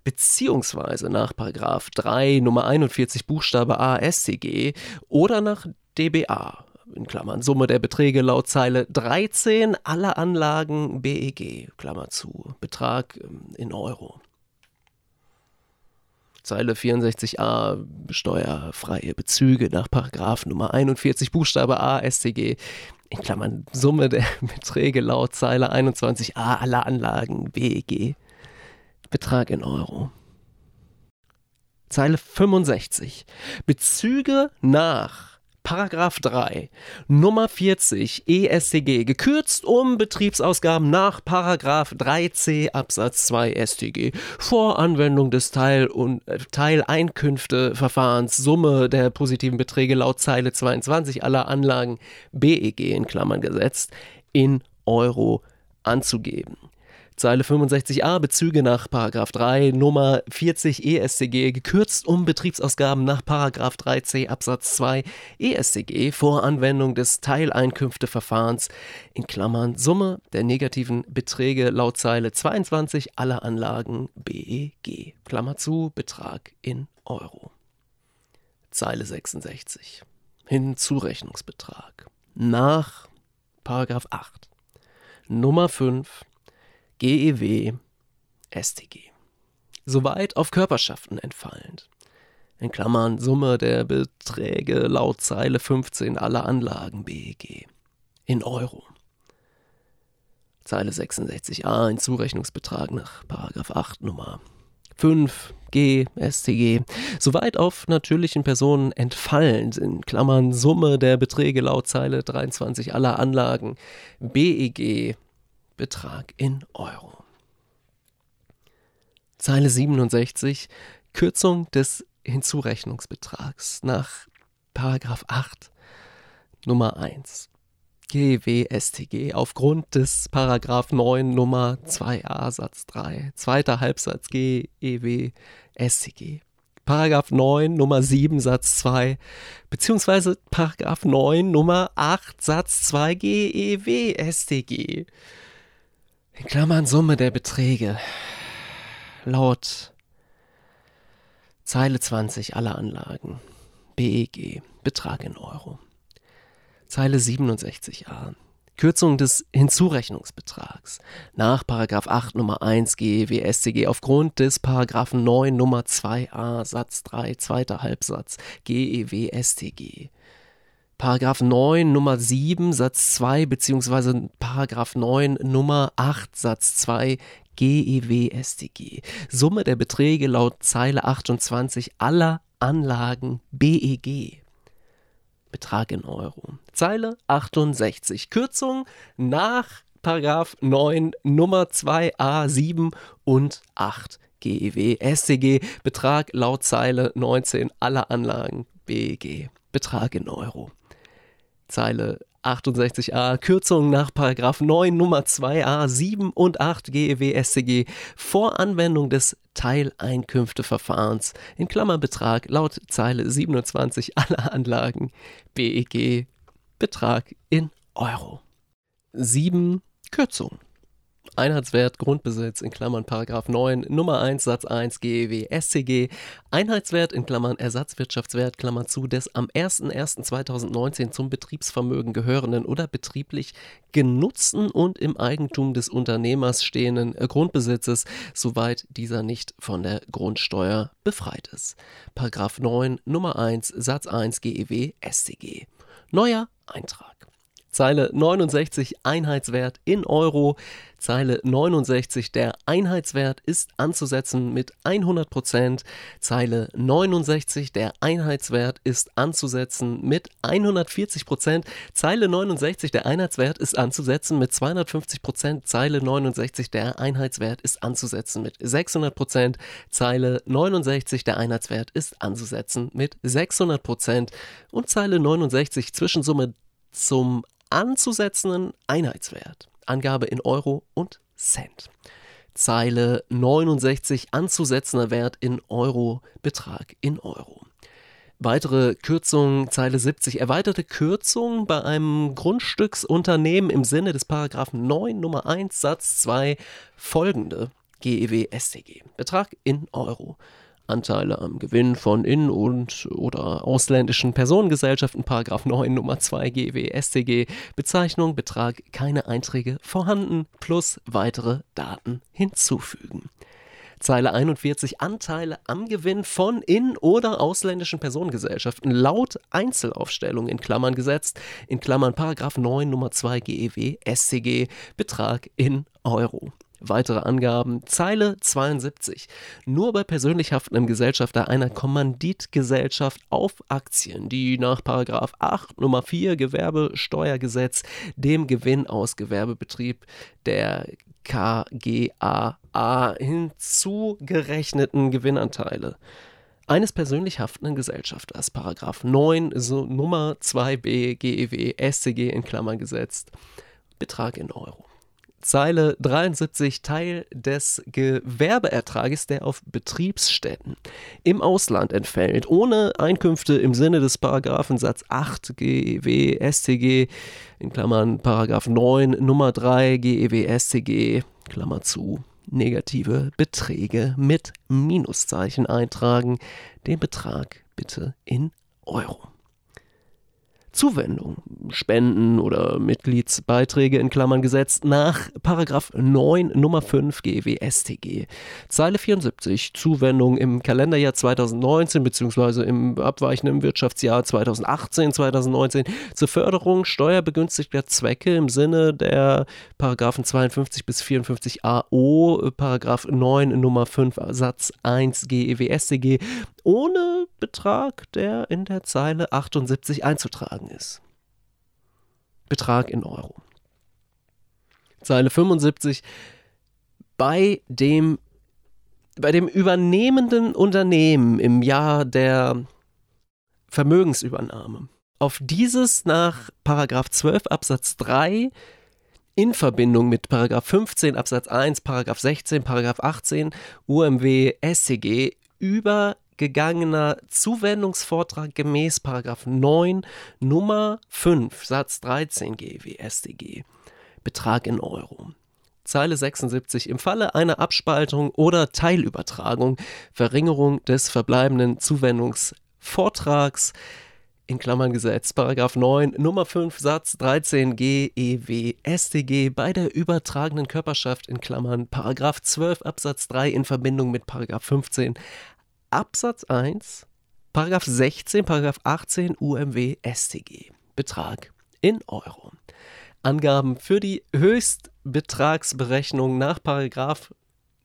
beziehungsweise nach 3 Nummer 41 Buchstabe A StG oder nach dBA in Klammern Summe der Beträge laut Zeile 13 aller Anlagen BEG Klammer zu Betrag ähm, in Euro. Zeile 64a steuerfreie Bezüge nach Paragraph Nummer 41 Buchstabe A StG in Klammern Summe der Beträge laut Zeile 21a aller Anlagen BEG Betrag in Euro. Zeile 65 Bezüge nach Paragraph 3, Nummer 40 EStG, gekürzt um Betriebsausgaben nach Paragraph 3c Absatz 2 StG, vor Anwendung des Teil- und äh, Teileinkünfteverfahrens, Summe der positiven Beträge laut Zeile 22 aller Anlagen BEG in Klammern gesetzt, in Euro anzugeben. Zeile 65a Bezüge nach 3 Nummer 40 EStG gekürzt um Betriebsausgaben nach 3c Absatz 2 EStG vor Anwendung des Teileinkünfteverfahrens in Klammern Summe der negativen Beträge laut Zeile 22 aller Anlagen BEG Klammer zu Betrag in Euro. Zeile 66 Hinzurechnungsbetrag nach 8 Nummer 5 GEW, StG. Soweit auf Körperschaften entfallend. In Klammern Summe der Beträge laut Zeile 15 aller Anlagen BEG. In Euro. Zeile 66a ein Zurechnungsbetrag nach 8 Nummer 5 G StG. Soweit auf natürlichen Personen entfallend, in Klammern Summe der Beträge laut Zeile 23 aller Anlagen BEG Betrag in Euro. Zeile 67 Kürzung des Hinzurechnungsbetrags nach Paragraph 8 Nummer 1 GWStG aufgrund des Paragraph 9 Nummer 2a Satz 3 zweiter Halbsatz GEW StG Paragraph 9 Nummer 7 Satz 2 beziehungsweise Paragraph 9 Nummer 8 Satz 2 GEW StG in Klammern Summe der Beträge. Laut Zeile 20 aller Anlagen. BEG. Betrag in Euro. Zeile 67a. Kürzung des Hinzurechnungsbetrags nach 8 Nummer 1 GEW StG aufgrund des 9 Nummer 2a Satz 3 zweiter Halbsatz GEW StG. Paragraph 9 Nummer 7 Satz 2 bzw. Paragraph 9 Nummer 8 Satz 2 GEW StG. Summe der Beträge laut Zeile 28 aller Anlagen BEG. Betrag in Euro. Zeile 68. Kürzung nach Paragraph 9 Nummer 2a 7 und 8 GEW StG. Betrag laut Zeile 19 aller Anlagen BEG. Betrag in Euro. Zeile 68a Kürzung nach 9 Nummer 2a 7 und 8 GEW StG vor Anwendung des Teileinkünfteverfahrens in Klammerbetrag laut Zeile 27 aller Anlagen BEG Betrag in Euro. 7 Kürzung Einheitswert Grundbesitz in Klammern Paragraph 9 Nummer 1 Satz 1 GEW SCG Einheitswert in Klammern Ersatzwirtschaftswert Klammer zu des am 01.01.2019 zum Betriebsvermögen gehörenden oder betrieblich genutzten und im Eigentum des Unternehmers stehenden Grundbesitzes, soweit dieser nicht von der Grundsteuer befreit ist. Paragraph 9 Nummer 1 Satz 1 GEW SCG Neuer Eintrag Zeile 69 Einheitswert in Euro. Zeile 69 der Einheitswert ist anzusetzen mit 100 Prozent. Zeile 69 der Einheitswert ist anzusetzen mit 140 Prozent. Zeile 69 der Einheitswert ist anzusetzen mit 250 Prozent. Zeile 69 der Einheitswert ist anzusetzen mit 600 Prozent. Zeile 69 der Einheitswert ist anzusetzen mit 600 Prozent. Und Zeile 69 Zwischensumme zum anzusetzenden Einheitswert. Angabe in Euro und Cent. Zeile 69 anzusetzender Wert in Euro, Betrag in Euro. Weitere Kürzungen, Zeile 70, erweiterte Kürzung bei einem Grundstücksunternehmen im Sinne des Paragraphen 9 Nummer 1 Satz 2 folgende GEW StG. Betrag in Euro. Anteile am Gewinn von in- und oder ausländischen Personengesellschaften, Paragraph 9 Nummer 2 GW StG, Bezeichnung, Betrag, keine Einträge vorhanden, plus weitere Daten hinzufügen. Zeile 41 Anteile am Gewinn von in- oder ausländischen Personengesellschaften laut Einzelaufstellung in Klammern gesetzt, in Klammern Paragraph 9 Nummer 2 GEW StG, Betrag in Euro. Weitere Angaben, Zeile 72. Nur bei persönlich haftendem Gesellschafter einer Kommanditgesellschaft auf Aktien, die nach 8 Nummer 4 Gewerbesteuergesetz dem Gewinn aus Gewerbebetrieb der KGAA hinzugerechneten Gewinnanteile eines persönlich haftenden Gesellschafters, Paragraph 9, so Nummer 2b GEW SCG in Klammern gesetzt, Betrag in Euro. Zeile 73 Teil des Gewerbeertrages, der auf Betriebsstätten im Ausland entfällt, ohne Einkünfte im Sinne des Paragraphen Satz 8 GEW StG, in Klammern Paragraph 9 Nummer 3 GEW StG, Klammer zu, negative Beträge mit Minuszeichen eintragen, den Betrag bitte in Euro. Zuwendung, Spenden oder Mitgliedsbeiträge in Klammern gesetzt nach Paragraph 9 Nummer 5 GWStG. Zeile 74 Zuwendung im Kalenderjahr 2019 bzw. im abweichenden Wirtschaftsjahr 2018 2019 zur Förderung steuerbegünstigter Zwecke im Sinne der Paragraphen 52 bis 54 AO Paragraph 9 Nummer 5 Satz 1 GEWStG ohne Betrag, der in der Zeile 78 einzutragen ist. Betrag in Euro. Zeile 75 bei dem bei dem übernehmenden Unternehmen im Jahr der Vermögensübernahme. Auf dieses nach 12 Absatz 3 in Verbindung mit 15 Absatz 1, 16, 18 UMW SCG über gegangener Zuwendungsvortrag gemäß 9 Nummer 5 Satz 13 GW StG. Betrag in Euro. Zeile 76 im Falle einer Abspaltung oder Teilübertragung Verringerung des verbleibenden Zuwendungsvortrags in Klammern Gesetz, Paragraph 9, Nummer 5, Satz 13 GEW StG bei der übertragenen Körperschaft in Klammern Paragraph 12 Absatz 3 in Verbindung mit Paragraph 15 Absatz 1, Paragraph 16, Paragraph 18 UMW StG. Betrag in Euro. Angaben für die Höchstbetragsberechnung nach Paragraph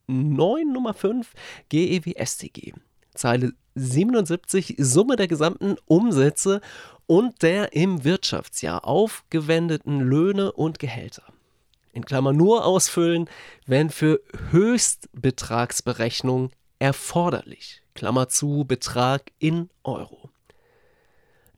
9 Nummer 5 GEW StG. Zeile 77 Summe der gesamten Umsätze und der im Wirtschaftsjahr aufgewendeten Löhne und Gehälter. In Klammer nur ausfüllen, wenn für Höchstbetragsberechnung erforderlich. Klammer zu, Betrag in Euro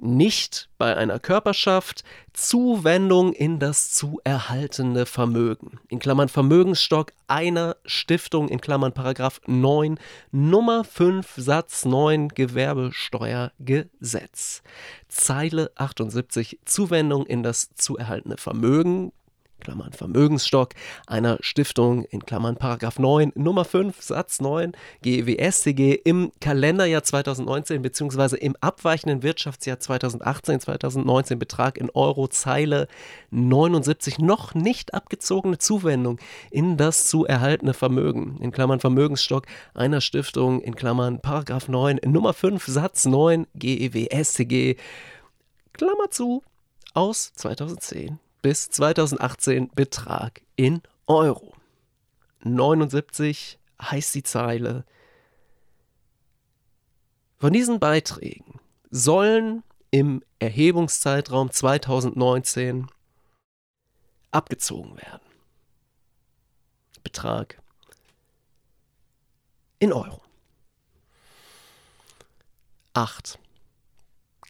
nicht bei einer Körperschaft Zuwendung in das zu erhaltende Vermögen. In Klammern Vermögensstock einer Stiftung in Klammern Paragraph 9 Nummer 5 Satz 9 Gewerbesteuergesetz. Zeile 78 Zuwendung in das zu erhaltene Vermögen Klammern Vermögensstock, einer Stiftung in Klammern Paragraph 9 Nummer 5 Satz 9 GWStG im Kalenderjahr 2019 bzw. im abweichenden Wirtschaftsjahr 2018-2019 Betrag in Euro Zeile 79 noch nicht abgezogene Zuwendung in das zu erhaltene Vermögen. In Klammern Vermögensstock einer Stiftung in Klammern Paragraph 9 Nummer 5 Satz 9 GEWStG Klammer zu aus 2010 bis 2018 Betrag in Euro. 79 heißt die Zeile. Von diesen Beiträgen sollen im Erhebungszeitraum 2019 abgezogen werden. Betrag in Euro. 8.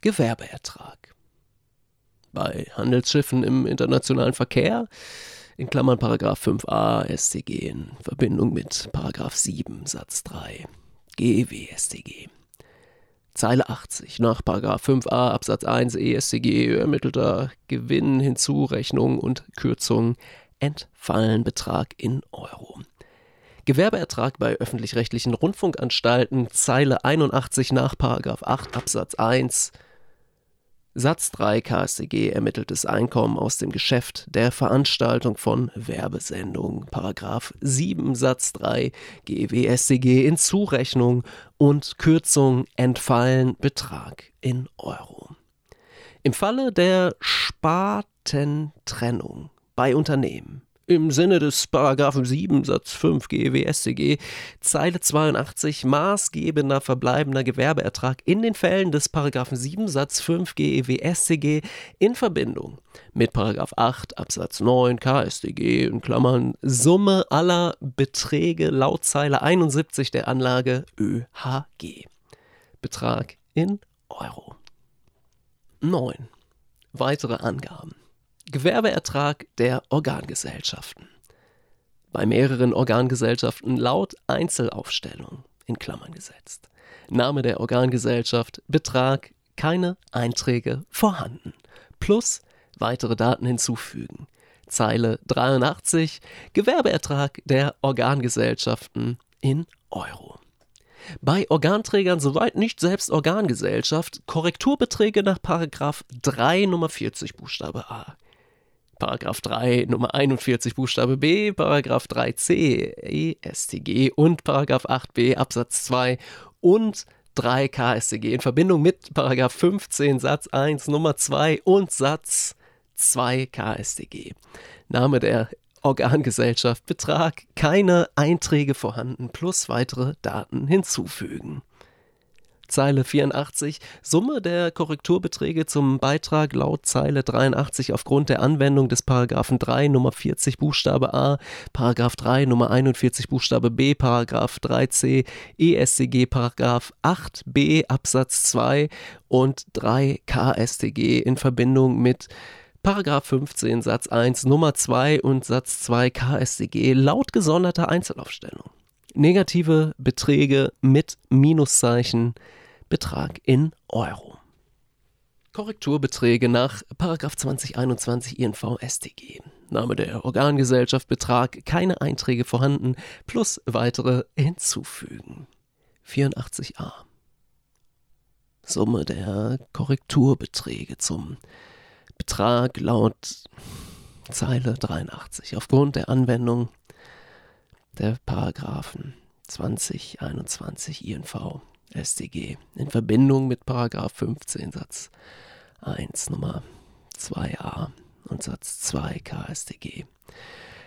Gewerbeertrag bei Handelsschiffen im internationalen Verkehr, in Klammern Paragraph 5a StG in Verbindung mit Paragraph 7 Satz 3 GEW StG. Zeile 80 nach Paragraph 5a Absatz 1 EStG ermittelter Gewinn, Hinzurechnung und Kürzung entfallen Betrag in Euro. Gewerbeertrag bei öffentlich-rechtlichen Rundfunkanstalten Zeile 81 nach Paragraph 8 Absatz 1 Satz 3 KStG ermitteltes Einkommen aus dem Geschäft der Veranstaltung von Werbesendungen. Paragraph 7 Satz 3 GWStG in Zurechnung und Kürzung entfallen Betrag in Euro. Im Falle der Spartentrennung bei Unternehmen im Sinne des Paragraphen 7 Satz 5 GWStG Zeile 82 maßgebender verbleibender Gewerbeertrag in den Fällen des Paragraphen 7 Satz 5 GWStG in Verbindung mit Paragraph 8 Absatz 9 KStG in Klammern Summe aller Beträge laut Zeile 71 der Anlage ÖHG. Betrag in Euro. 9. Weitere Angaben. Gewerbeertrag der Organgesellschaften. Bei mehreren Organgesellschaften laut Einzelaufstellung in Klammern gesetzt. Name der Organgesellschaft, Betrag, keine Einträge vorhanden. Plus weitere Daten hinzufügen. Zeile 83 Gewerbeertrag der Organgesellschaften in Euro. Bei Organträgern soweit nicht selbst Organgesellschaft Korrekturbeträge nach 3 Nummer 40 Buchstabe a. Paragraph 3 Nummer 41 Buchstabe B, Paragraph 3c EStG und Paragraph 8b Absatz 2 und 3 KStG in Verbindung mit Paragraph 15 Satz 1 Nummer 2 und Satz 2 KStG. Name der Organgesellschaft Betrag, keine Einträge vorhanden plus weitere Daten hinzufügen. Zeile 84 Summe der Korrekturbeträge zum Beitrag laut Zeile 83 aufgrund der Anwendung des Paragraphen 3 Nummer 40 Buchstabe A, Paragraph 3 Nummer 41 Buchstabe B, Paragraph 3c EStG, Paragraph 8b Absatz 2 und 3 KStG in Verbindung mit Paragraph 15 Satz 1 Nummer 2 und Satz 2 KStG laut gesonderter Einzelaufstellung. Negative Beträge mit Minuszeichen Betrag in Euro. Korrekturbeträge nach 2021 INV StG. Name der Organgesellschaft, Betrag, keine Einträge vorhanden, plus weitere hinzufügen. 84a. Summe der Korrekturbeträge zum Betrag laut Zeile 83 aufgrund der Anwendung der Paragraphen 2021 INV StG in Verbindung mit Paragraph 15 Satz 1 Nummer 2a und Satz 2 KStG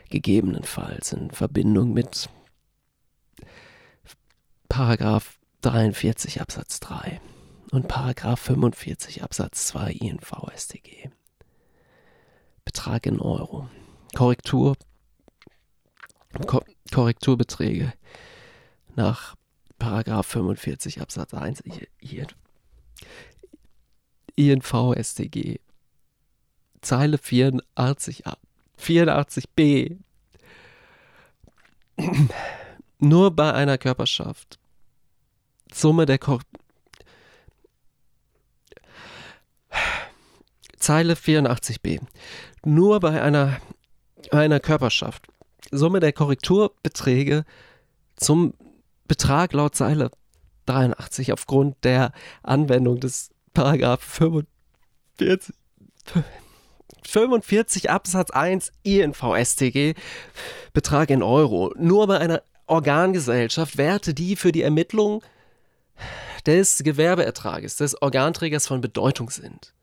gegebenenfalls in Verbindung mit Paragraph 43 Absatz 3 und Paragraph 45 Absatz 2 INV StG. Betrag in Euro. Korrektur Ko Korrekturbeträge nach Paragraph 45 Absatz 1 INV StG. Zeile 84 84b. Nur bei einer Körperschaft. Summe der Ko Zeile 84b. Nur bei einer, einer Körperschaft. Summe der Korrekturbeträge zum Betrag laut Zeile 83 aufgrund der Anwendung des Paragraph 45, 45 Absatz 1 INV-StG Betrag in Euro. Nur bei einer Organgesellschaft Werte, die für die Ermittlung des Gewerbeertrages des Organträgers von Bedeutung sind.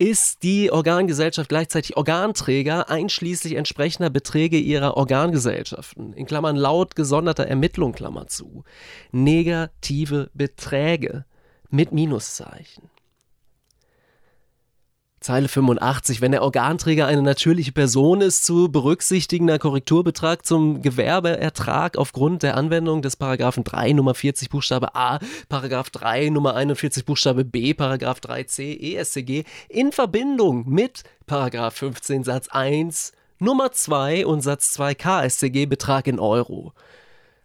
Ist die Organgesellschaft gleichzeitig Organträger einschließlich entsprechender Beträge ihrer Organgesellschaften, in Klammern laut gesonderter Ermittlung, Klammer zu, negative Beträge mit Minuszeichen. Zeile 85, wenn der Organträger eine natürliche Person ist, zu berücksichtigender Korrekturbetrag zum Gewerbeertrag aufgrund der Anwendung des Paragraphen 3 Nummer 40 Buchstabe A, Paragraph 3 Nummer 41 Buchstabe B, Paragraph 3c ESCG in Verbindung mit Paragraph 15 Satz 1 Nummer 2 und Satz 2 KSCG Betrag in Euro.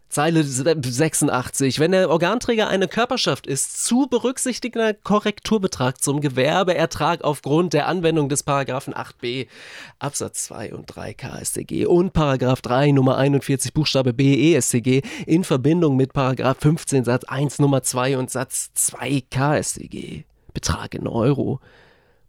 Zeile 86. Wenn der Organträger eine Körperschaft ist, zu berücksichtigender Korrekturbetrag zum Gewerbeertrag aufgrund der Anwendung des Paragraphen 8b Absatz 2 und 3 KStG und Paragraph 3 Nummer 41 Buchstabe B EStG in Verbindung mit Paragraph 15 Satz 1 Nummer 2 und Satz 2 KStG. Betrag in Euro.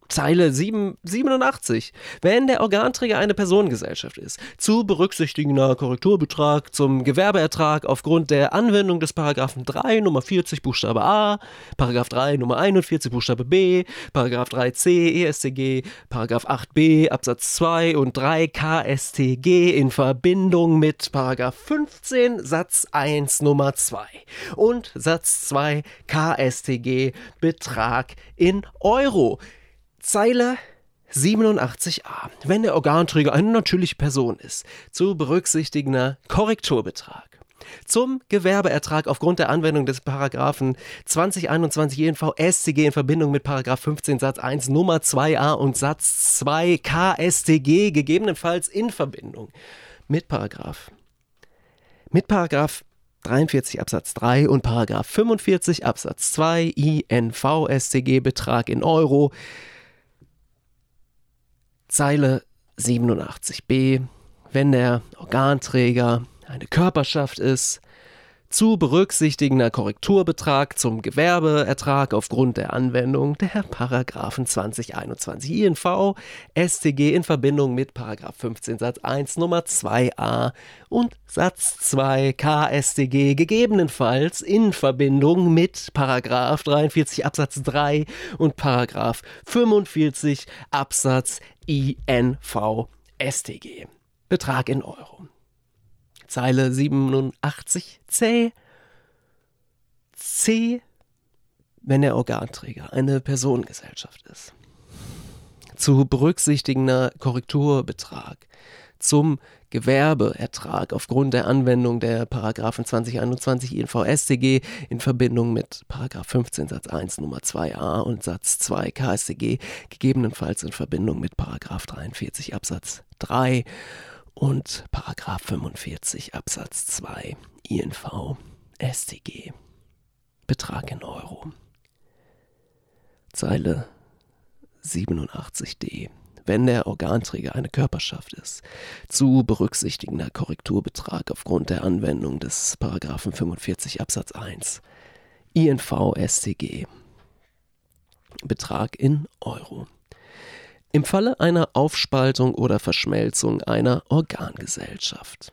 Zeile 7, 87. Wenn der Organträger eine Personengesellschaft ist, zu berücksichtigender Korrekturbetrag zum Gewerbeertrag aufgrund der Anwendung des Paragraphen 3 Nummer 40 Buchstabe A, Paragraph 3 Nummer 41 Buchstabe B, Paragraph 3c EStG, Paragraph 8b Absatz 2 und 3 KStG in Verbindung mit Paragraph 15 Satz 1 Nummer 2 und Satz 2 KStG Betrag in Euro. Zeile 87a. Wenn der Organträger eine natürliche Person ist, zu berücksichtigender Korrekturbetrag. Zum Gewerbeertrag aufgrund der Anwendung des Paragraphen 2021 JNV StG in Verbindung mit Paragraph 15 Satz 1 Nummer 2a und Satz 2 KStG gegebenenfalls in Verbindung mit Paragraph mit Paragraph 43 Absatz 3 und Paragraph 45 Absatz 2 INV StG Betrag in Euro Zeile 87b, wenn der Organträger eine Körperschaft ist, zu berücksichtigender Korrekturbetrag zum Gewerbeertrag aufgrund der Anwendung der Paragraphen 2021 INV StG in Verbindung mit Paragraph 15 Satz 1 Nummer 2a und Satz 2 KStG gegebenenfalls in Verbindung mit Paragraph 43 Absatz 3 und Paragraph 45 Absatz INV StG. Betrag in Euro. Zeile 87c. C, wenn der Organträger eine Personengesellschaft ist. Zu berücksichtigender Korrekturbetrag zum Gewerbeertrag aufgrund der Anwendung der Paragraphen 2021 INV-StG in Verbindung mit Paragraph 15 Satz 1 Nummer 2a und Satz 2 KStG, gegebenenfalls in Verbindung mit Paragraph 43 Absatz 3 und Paragraph 45 Absatz 2 INV StG. Betrag in Euro. Zeile 87d. Wenn der Organträger eine Körperschaft ist, zu berücksichtigender Korrekturbetrag aufgrund der Anwendung des Paragraphen 45 Absatz 1 INV StG. Betrag in Euro. Im Falle einer Aufspaltung oder Verschmelzung einer Organgesellschaft.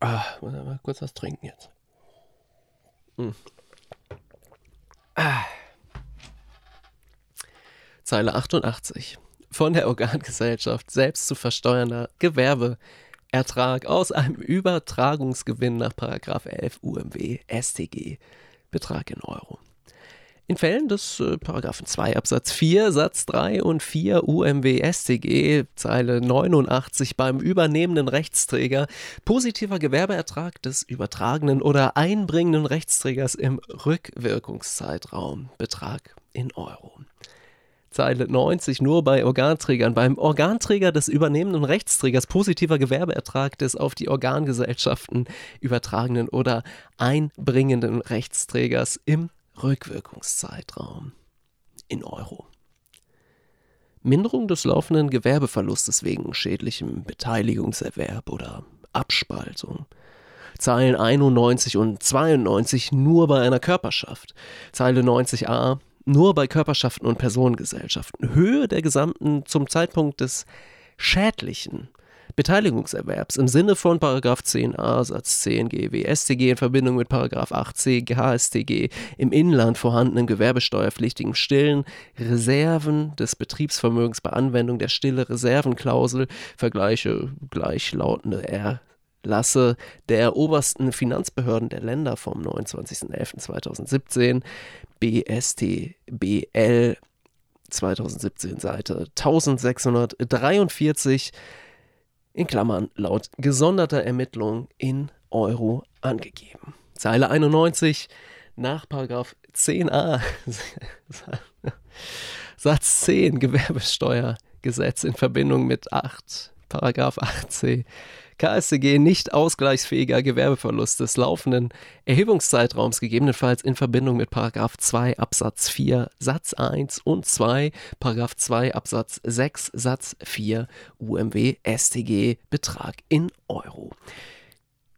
Ah, mal kurz was trinken jetzt. Ah. Zeile 88. Von der Organgesellschaft selbst zu versteuernder Gewerbeertrag aus einem Übertragungsgewinn nach 11 UMW StG. Betrag in Euro. In Fällen des äh, Paragraphen 2 Absatz 4 Satz 3 und 4 UMW StG Zeile 89 beim übernehmenden Rechtsträger positiver Gewerbeertrag des übertragenen oder einbringenden Rechtsträgers im Rückwirkungszeitraum Betrag in Euro. Zeile 90 nur bei Organträgern. Beim Organträger des übernehmenden Rechtsträgers positiver Gewerbeertrag des auf die Organgesellschaften übertragenen oder einbringenden Rechtsträgers im Rückwirkungszeitraum in Euro. Minderung des laufenden Gewerbeverlustes wegen schädlichem Beteiligungserwerb oder Abspaltung. Zeilen 91 und 92 nur bei einer Körperschaft. Zeile 90a nur bei Körperschaften und Personengesellschaften. Höhe der gesamten zum Zeitpunkt des schädlichen Beteiligungserwerbs im Sinne von 10a Satz 10 GWStG in Verbindung mit 8c GHStG im Inland vorhandenen gewerbesteuerpflichtigen stillen Reserven des Betriebsvermögens bei Anwendung der stille Reservenklausel vergleiche gleichlautende Erlasse der obersten Finanzbehörden der Länder vom 29.11.2017 BSTBL 2017 Seite 1643 in Klammern laut gesonderter Ermittlung in Euro angegeben. Zeile 91 nach Paragraph 10a Satz 10 Gewerbesteuergesetz in Verbindung mit 8 Paragraph 8c KStG nicht ausgleichsfähiger Gewerbeverlust des laufenden Erhebungszeitraums gegebenenfalls in Verbindung mit 2 Absatz 4 Satz 1 und 2 2 Absatz 6 Satz 4 UMW StG Betrag in Euro.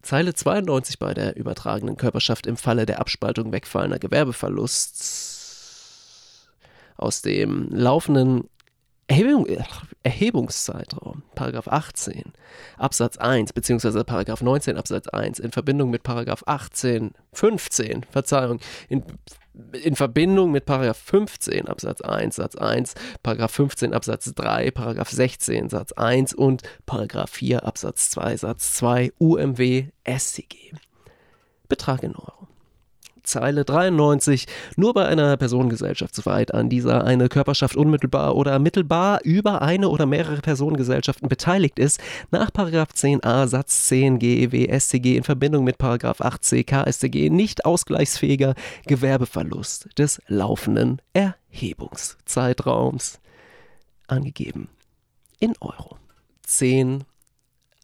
Zeile 92 bei der übertragenen Körperschaft im Falle der Abspaltung wegfallender Gewerbeverlusts aus dem laufenden Erhebung, Erhebungszeitraum, Paragraph 18 Absatz 1 beziehungsweise Paragraph 19 Absatz 1 in Verbindung mit Paragraph 18, 15, Verzeihung, in, in Verbindung mit Paragraph 15 Absatz 1 Satz 1, Paragraph 15 Absatz 3, Paragraph 16 Satz 1 und Paragraph 4 Absatz 2 Satz 2 UMW StG. Betrag in Euro. Zeile 93 nur bei einer Personengesellschaft, soweit an dieser eine Körperschaft unmittelbar oder mittelbar über eine oder mehrere Personengesellschaften beteiligt ist, nach 10a Satz 10 GEW StG in Verbindung mit 8c KStG nicht ausgleichsfähiger Gewerbeverlust des laufenden Erhebungszeitraums angegeben. In Euro. 10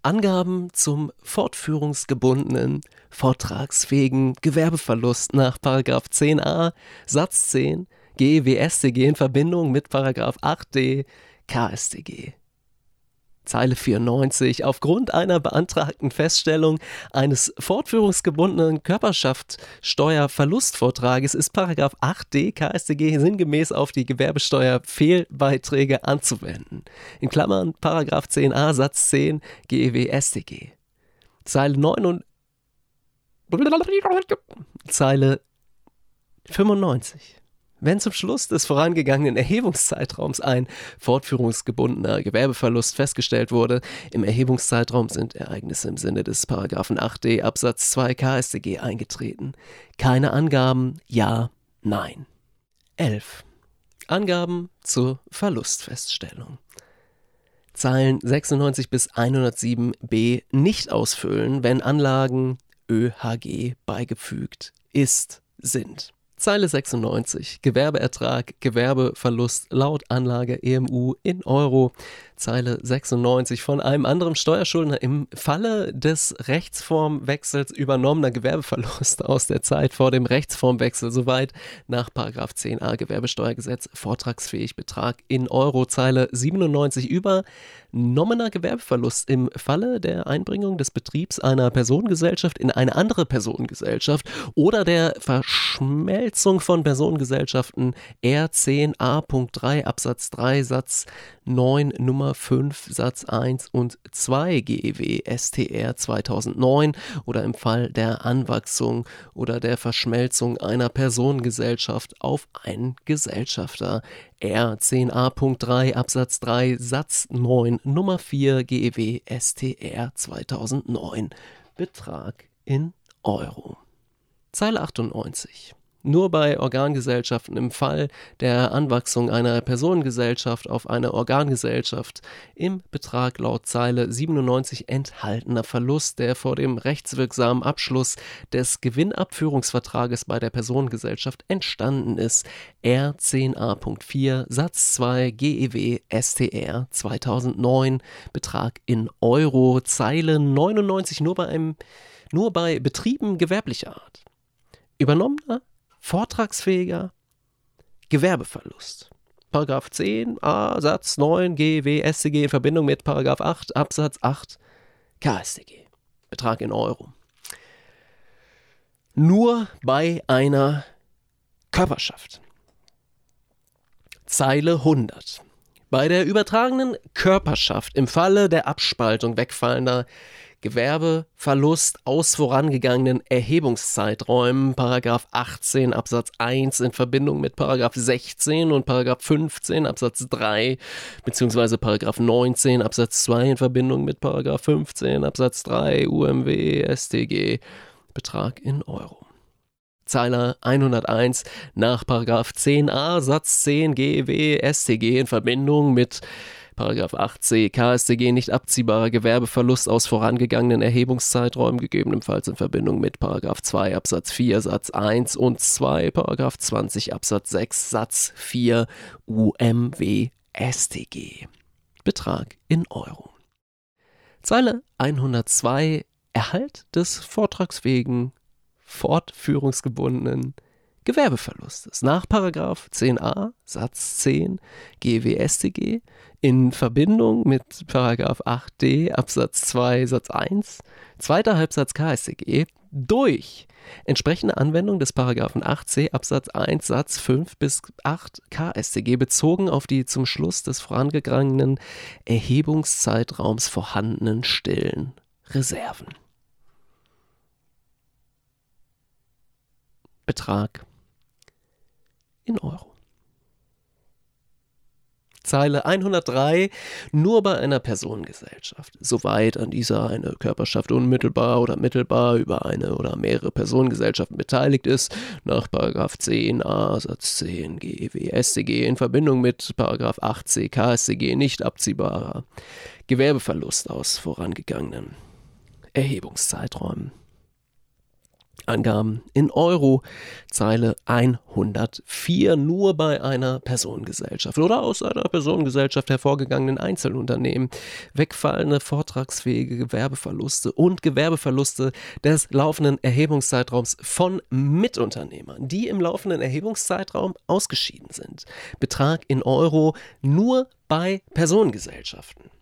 Angaben zum fortführungsgebundenen, vortragsfähigen Gewerbeverlust nach 10a Satz 10 GWStG in Verbindung mit 8d KStG. Zeile 94. Aufgrund einer beantragten Feststellung eines fortführungsgebundenen Körperschaftsteuerverlustvortrages ist 8d KStG sinngemäß auf die Gewerbesteuerfehlbeiträge anzuwenden. In Klammern 10a Satz 10 GEW StG. Zeile 9 und Zeile 95. Wenn zum Schluss des vorangegangenen Erhebungszeitraums ein fortführungsgebundener Gewerbeverlust festgestellt wurde, im Erhebungszeitraum sind Ereignisse im Sinne des Paragraphen 8d Absatz 2 KStG eingetreten. Keine Angaben, ja, nein. 11. Angaben zur Verlustfeststellung. Zeilen 96 bis 107b nicht ausfüllen, wenn Anlagen ÖHG beigefügt ist, sind. Zeile 96. Gewerbeertrag, Gewerbeverlust laut Anlage EMU in Euro. Zeile 96 von einem anderen Steuerschuldner im Falle des Rechtsformwechsels übernommener Gewerbeverlust aus der Zeit vor dem Rechtsformwechsel. Soweit nach 10a Gewerbesteuergesetz vortragsfähig Betrag in Euro. Zeile 97 übernommener Gewerbeverlust im Falle der Einbringung des Betriebs einer Personengesellschaft in eine andere Personengesellschaft oder der Verschmelzung von Personengesellschaften R10a.3 Absatz 3 Satz 9 Nummer 5 Satz 1 und 2 GEW STR 2009 oder im Fall der Anwachsung oder der Verschmelzung einer Personengesellschaft auf einen Gesellschafter. R 10a.3 Absatz 3 Satz 9 Nummer 4 GEW STR 2009 Betrag in Euro. Zeile 98 nur bei Organgesellschaften im Fall der Anwachsung einer Personengesellschaft auf eine Organgesellschaft im Betrag laut Zeile 97 enthaltener Verlust, der vor dem rechtswirksamen Abschluss des Gewinnabführungsvertrages bei der Personengesellschaft entstanden ist. R10a.4 Satz 2 GEW STR 2009 Betrag in Euro Zeile 99 nur bei einem nur bei Betrieben gewerblicher Art. Übernommener vortragsfähiger Gewerbeverlust. Paragraph 10a Satz 9 GW StG in Verbindung mit Paragraph 8 Absatz 8 KStG. Betrag in Euro. Nur bei einer Körperschaft. Zeile 100. Bei der übertragenen Körperschaft im Falle der Abspaltung wegfallender Gewerbeverlust aus vorangegangenen Erhebungszeiträumen, Paragraph 18 Absatz 1 in Verbindung mit Paragraph 16 und Paragraph 15 Absatz 3 beziehungsweise Paragraph 19 Absatz 2 in Verbindung mit Paragraph 15 Absatz 3 UMW StG Betrag in Euro. Zeile 101 nach Paragraph 10a Satz 10 GW StG in Verbindung mit 8c KStG nicht abziehbarer Gewerbeverlust aus vorangegangenen Erhebungszeiträumen, gegebenenfalls in Verbindung mit Paragraph 2 Absatz 4 Satz 1 und 2, Paragraph 20 Absatz 6 Satz 4 UMW StG. Betrag in Euro. Zeile 102 Erhalt des vortragsfähigen, fortführungsgebundenen Gewerbeverlustes nach 10a Satz 10 GWStG in Verbindung mit 8d Absatz 2 Satz 1 zweiter Halbsatz KStG durch entsprechende Anwendung des Paragraphen 8c Absatz 1 Satz 5 bis 8 KStG bezogen auf die zum Schluss des vorangegangenen Erhebungszeitraums vorhandenen stillen Reserven. Betrag in Euro. Zeile 103 nur bei einer Personengesellschaft, soweit an dieser eine Körperschaft unmittelbar oder mittelbar über eine oder mehrere Personengesellschaften beteiligt ist, nach 10a Satz 10 GEW in Verbindung mit 8c KStG nicht abziehbarer Gewerbeverlust aus vorangegangenen Erhebungszeiträumen. Angaben in Euro, Zeile 104, nur bei einer Personengesellschaft oder aus einer Personengesellschaft hervorgegangenen Einzelunternehmen, wegfallende vortragsfähige Gewerbeverluste und Gewerbeverluste des laufenden Erhebungszeitraums von Mitunternehmern, die im laufenden Erhebungszeitraum ausgeschieden sind. Betrag in Euro nur bei Personengesellschaften.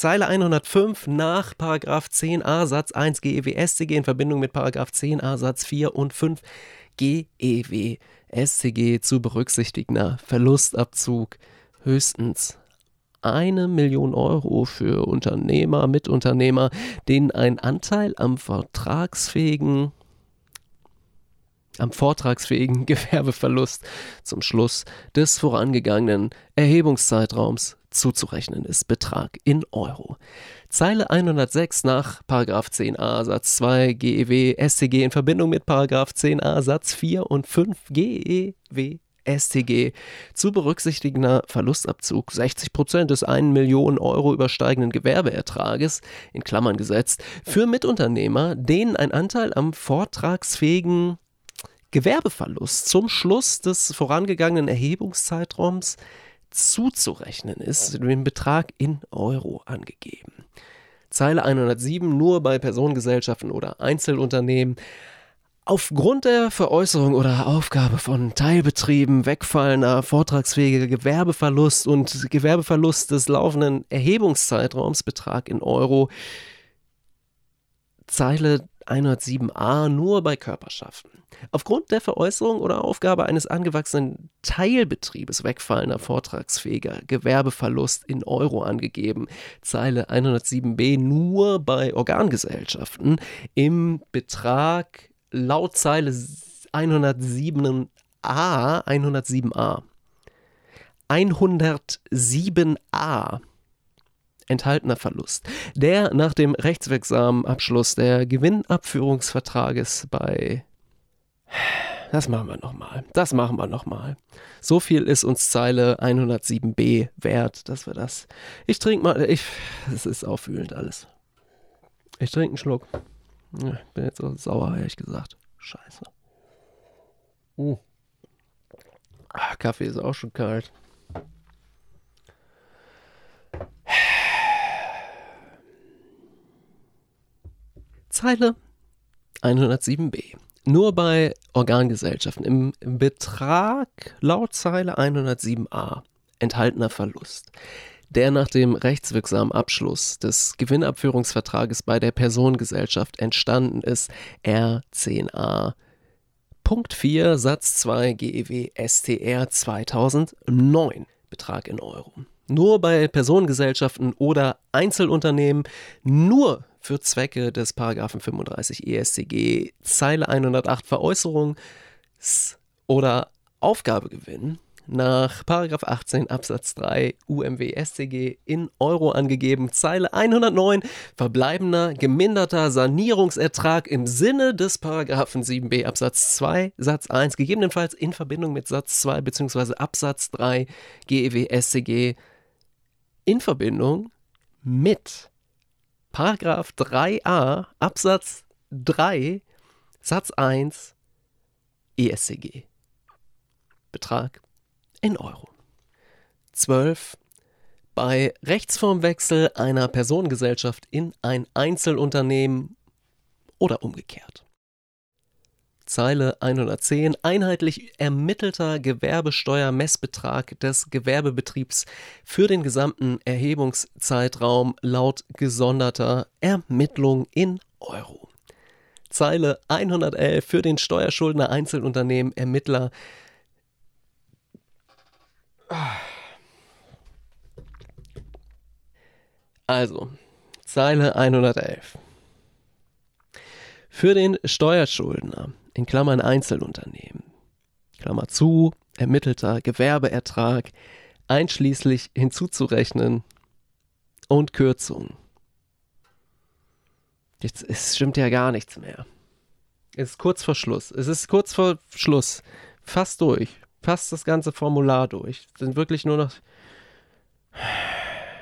Zeile 105 nach Paragraph 10a Satz 1 GEW StG in Verbindung mit Paragraph 10a Satz 4 und 5 GEW StG zu berücksichtigender Verlustabzug. Höchstens eine Million Euro für Unternehmer, Mitunternehmer, denen ein Anteil am vertragsfähigen am vortragsfähigen Gewerbeverlust zum Schluss des vorangegangenen Erhebungszeitraums zuzurechnen ist Betrag in Euro. Zeile 106 nach 10a Satz 2 GEW StG in Verbindung mit 10a Satz 4 und 5 GEW StG zu berücksichtigender Verlustabzug 60% des 1 Million Euro übersteigenden Gewerbeertrages in Klammern gesetzt für Mitunternehmer, denen ein Anteil am vortragsfähigen Gewerbeverlust zum Schluss des vorangegangenen Erhebungszeitraums zuzurechnen ist, den Betrag in Euro angegeben. Zeile 107 nur bei Personengesellschaften oder Einzelunternehmen. Aufgrund der Veräußerung oder Aufgabe von Teilbetrieben, wegfallender vortragsfähiger Gewerbeverlust und Gewerbeverlust des laufenden Erhebungszeitraums Betrag in Euro. Zeile 107a nur bei Körperschaften. Aufgrund der Veräußerung oder Aufgabe eines angewachsenen Teilbetriebes wegfallender vortragsfähiger Gewerbeverlust in Euro angegeben. Zeile 107b nur bei Organgesellschaften im Betrag laut Zeile 107a 107a 107a enthaltener Verlust, der nach dem rechtswirksamen Abschluss der Gewinnabführungsvertrages bei das machen wir nochmal. Das machen wir nochmal. So viel ist uns Zeile 107b wert, dass wir das. Ich trinke mal. Ich. Es ist auffühlend alles. Ich trinke einen Schluck. Ich bin jetzt so sauer, ehrlich gesagt. Scheiße. Uh. Ach, Kaffee ist auch schon kalt. Zeile 107b nur bei Organgesellschaften im Betrag laut Zeile 107a enthaltener Verlust, der nach dem rechtswirksamen Abschluss des Gewinnabführungsvertrages bei der Personengesellschaft entstanden ist, R10a. Punkt 4 Satz 2 GEW STR 2009 Betrag in Euro. Nur bei Personengesellschaften oder Einzelunternehmen, nur für Zwecke des Paragraphen 35 ESCG Zeile 108 Veräußerung oder Aufgabegewinn nach Paragraph 18 Absatz 3 UMW SCG in Euro angegeben, Zeile 109 verbleibender geminderter Sanierungsertrag im Sinne des Paragraphen 7b Absatz 2 Satz 1 gegebenenfalls in Verbindung mit Satz 2 bzw. Absatz 3 GEW SCG in Verbindung mit Paragraph 3a Absatz 3 Satz 1 ESCG. Betrag in Euro. 12. Bei Rechtsformwechsel einer Personengesellschaft in ein Einzelunternehmen oder umgekehrt. Zeile 110 einheitlich ermittelter Gewerbesteuermessbetrag des Gewerbebetriebs für den gesamten Erhebungszeitraum laut gesonderter Ermittlung in Euro. Zeile 111 für den Steuerschuldner Einzelunternehmen Ermittler also, Zeile 111. Für den Steuerschuldner in Klammern Einzelunternehmen, Klammer zu, ermittelter Gewerbeertrag, einschließlich hinzuzurechnen und Kürzung. Jetzt es stimmt ja gar nichts mehr. Es ist kurz vor Schluss. Es ist kurz vor Schluss. Fast durch. Fast das ganze Formular durch. Es sind wirklich nur noch.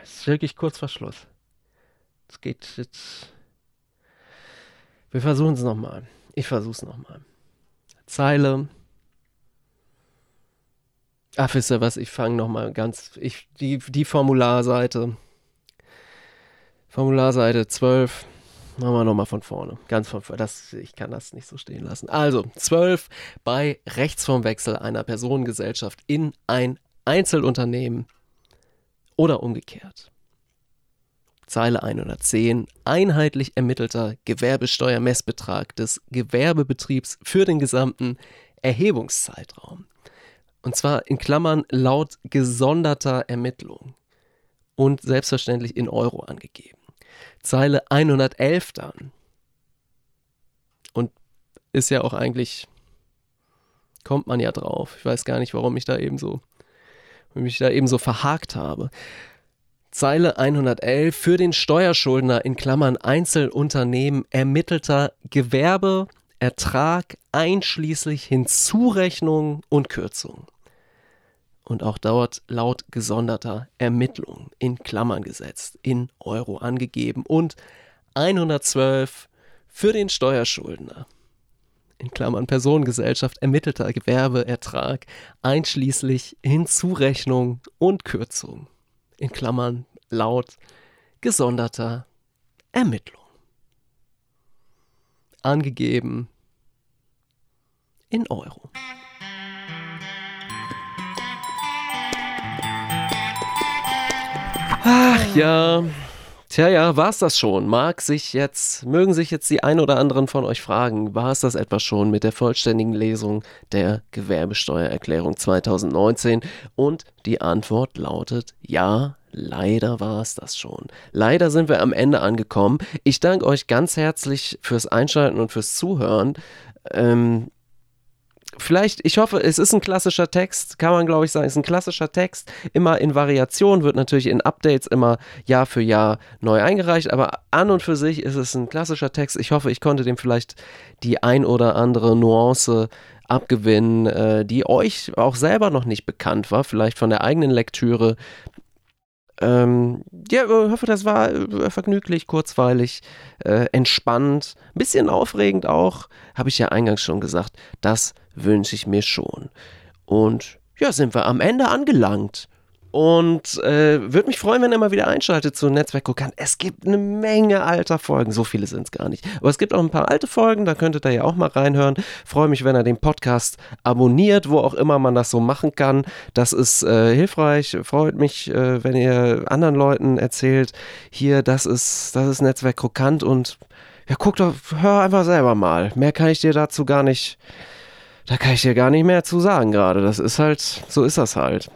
Es ist wirklich kurz vor Schluss. Es geht jetzt. Wir versuchen es nochmal. Ich versuch's nochmal. Zeile. Ach, wisst ihr was? Ich fange nochmal ganz. Ich, die, die Formularseite. Formularseite 12. Machen wir nochmal von vorne. Ganz von vorne. Das, ich kann das nicht so stehen lassen. Also, 12 bei Rechtsformwechsel einer Personengesellschaft in ein Einzelunternehmen oder umgekehrt. Zeile 110 einheitlich ermittelter Gewerbesteuermessbetrag des Gewerbebetriebs für den gesamten Erhebungszeitraum. Und zwar in Klammern laut gesonderter Ermittlung und selbstverständlich in Euro angegeben. Zeile 111 dann. Und ist ja auch eigentlich, kommt man ja drauf. Ich weiß gar nicht, warum ich da eben so, mich da eben so verhakt habe. Zeile 111 für den Steuerschuldner in Klammern Einzelunternehmen ermittelter Gewerbeertrag einschließlich Hinzurechnung und Kürzung. Und auch dort laut gesonderter Ermittlung in Klammern gesetzt, in Euro angegeben. Und 112 für den Steuerschuldner in Klammern Personengesellschaft, ermittelter Gewerbeertrag, einschließlich Hinzurechnung und Kürzung, in Klammern laut gesonderter Ermittlung. Angegeben in Euro. Ach ja. Tja, ja, war es das schon? Mag sich jetzt, mögen sich jetzt die ein oder anderen von euch fragen, war es das etwa schon mit der vollständigen Lesung der Gewerbesteuererklärung 2019? Und die Antwort lautet ja, Leider war es das schon. Leider sind wir am Ende angekommen. Ich danke euch ganz herzlich fürs Einschalten und fürs Zuhören. Ähm, vielleicht, ich hoffe, es ist ein klassischer Text, kann man glaube ich sagen, es ist ein klassischer Text, immer in Variation, wird natürlich in Updates immer Jahr für Jahr neu eingereicht, aber an und für sich ist es ein klassischer Text. Ich hoffe, ich konnte dem vielleicht die ein oder andere Nuance abgewinnen, äh, die euch auch selber noch nicht bekannt war, vielleicht von der eigenen Lektüre. Ähm, ja, ich hoffe, das war äh, vergnüglich, kurzweilig, äh, entspannt, ein bisschen aufregend auch, habe ich ja eingangs schon gesagt. Das wünsche ich mir schon. Und ja, sind wir am Ende angelangt. Und äh, würde mich freuen, wenn ihr mal wieder einschaltet zu Netzwerk Kokant. Es gibt eine Menge alter Folgen, so viele sind es gar nicht. Aber es gibt auch ein paar alte Folgen, da könntet ihr ja auch mal reinhören. Freue mich, wenn ihr den Podcast abonniert, wo auch immer man das so machen kann. Das ist äh, hilfreich. Freut mich, äh, wenn ihr anderen Leuten erzählt, hier, das ist, das ist Netzwerk Krokant und ja, guck doch, hör einfach selber mal. Mehr kann ich dir dazu gar nicht, da kann ich dir gar nicht mehr zu sagen gerade. Das ist halt, so ist das halt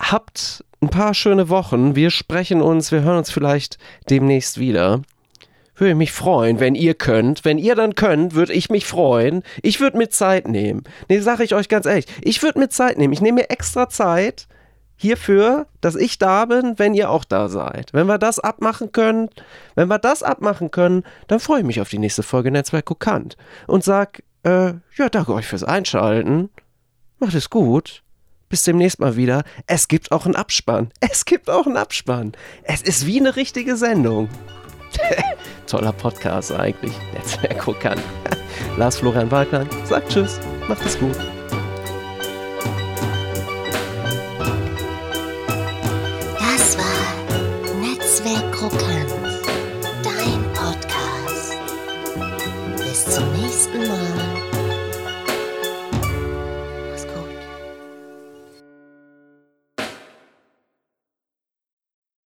habt ein paar schöne Wochen. Wir sprechen uns, wir hören uns vielleicht demnächst wieder. Würde mich freuen, wenn ihr könnt. Wenn ihr dann könnt, würde ich mich freuen. Ich würde mir Zeit nehmen. Nee, sage ich euch ganz ehrlich. Ich würde mir Zeit nehmen. Ich nehme mir extra Zeit hierfür, dass ich da bin, wenn ihr auch da seid. Wenn wir das abmachen können, wenn wir das abmachen können, dann freue ich mich auf die nächste Folge Netzwerk Kokant und sag, äh, ja, danke euch fürs Einschalten. Macht es gut. Bis demnächst mal wieder. Es gibt auch einen Abspann. Es gibt auch einen Abspann. Es ist wie eine richtige Sendung. Toller Podcast eigentlich. Netzwerk Krokant. Lars Florian Waldmann sagt Tschüss. Macht es gut.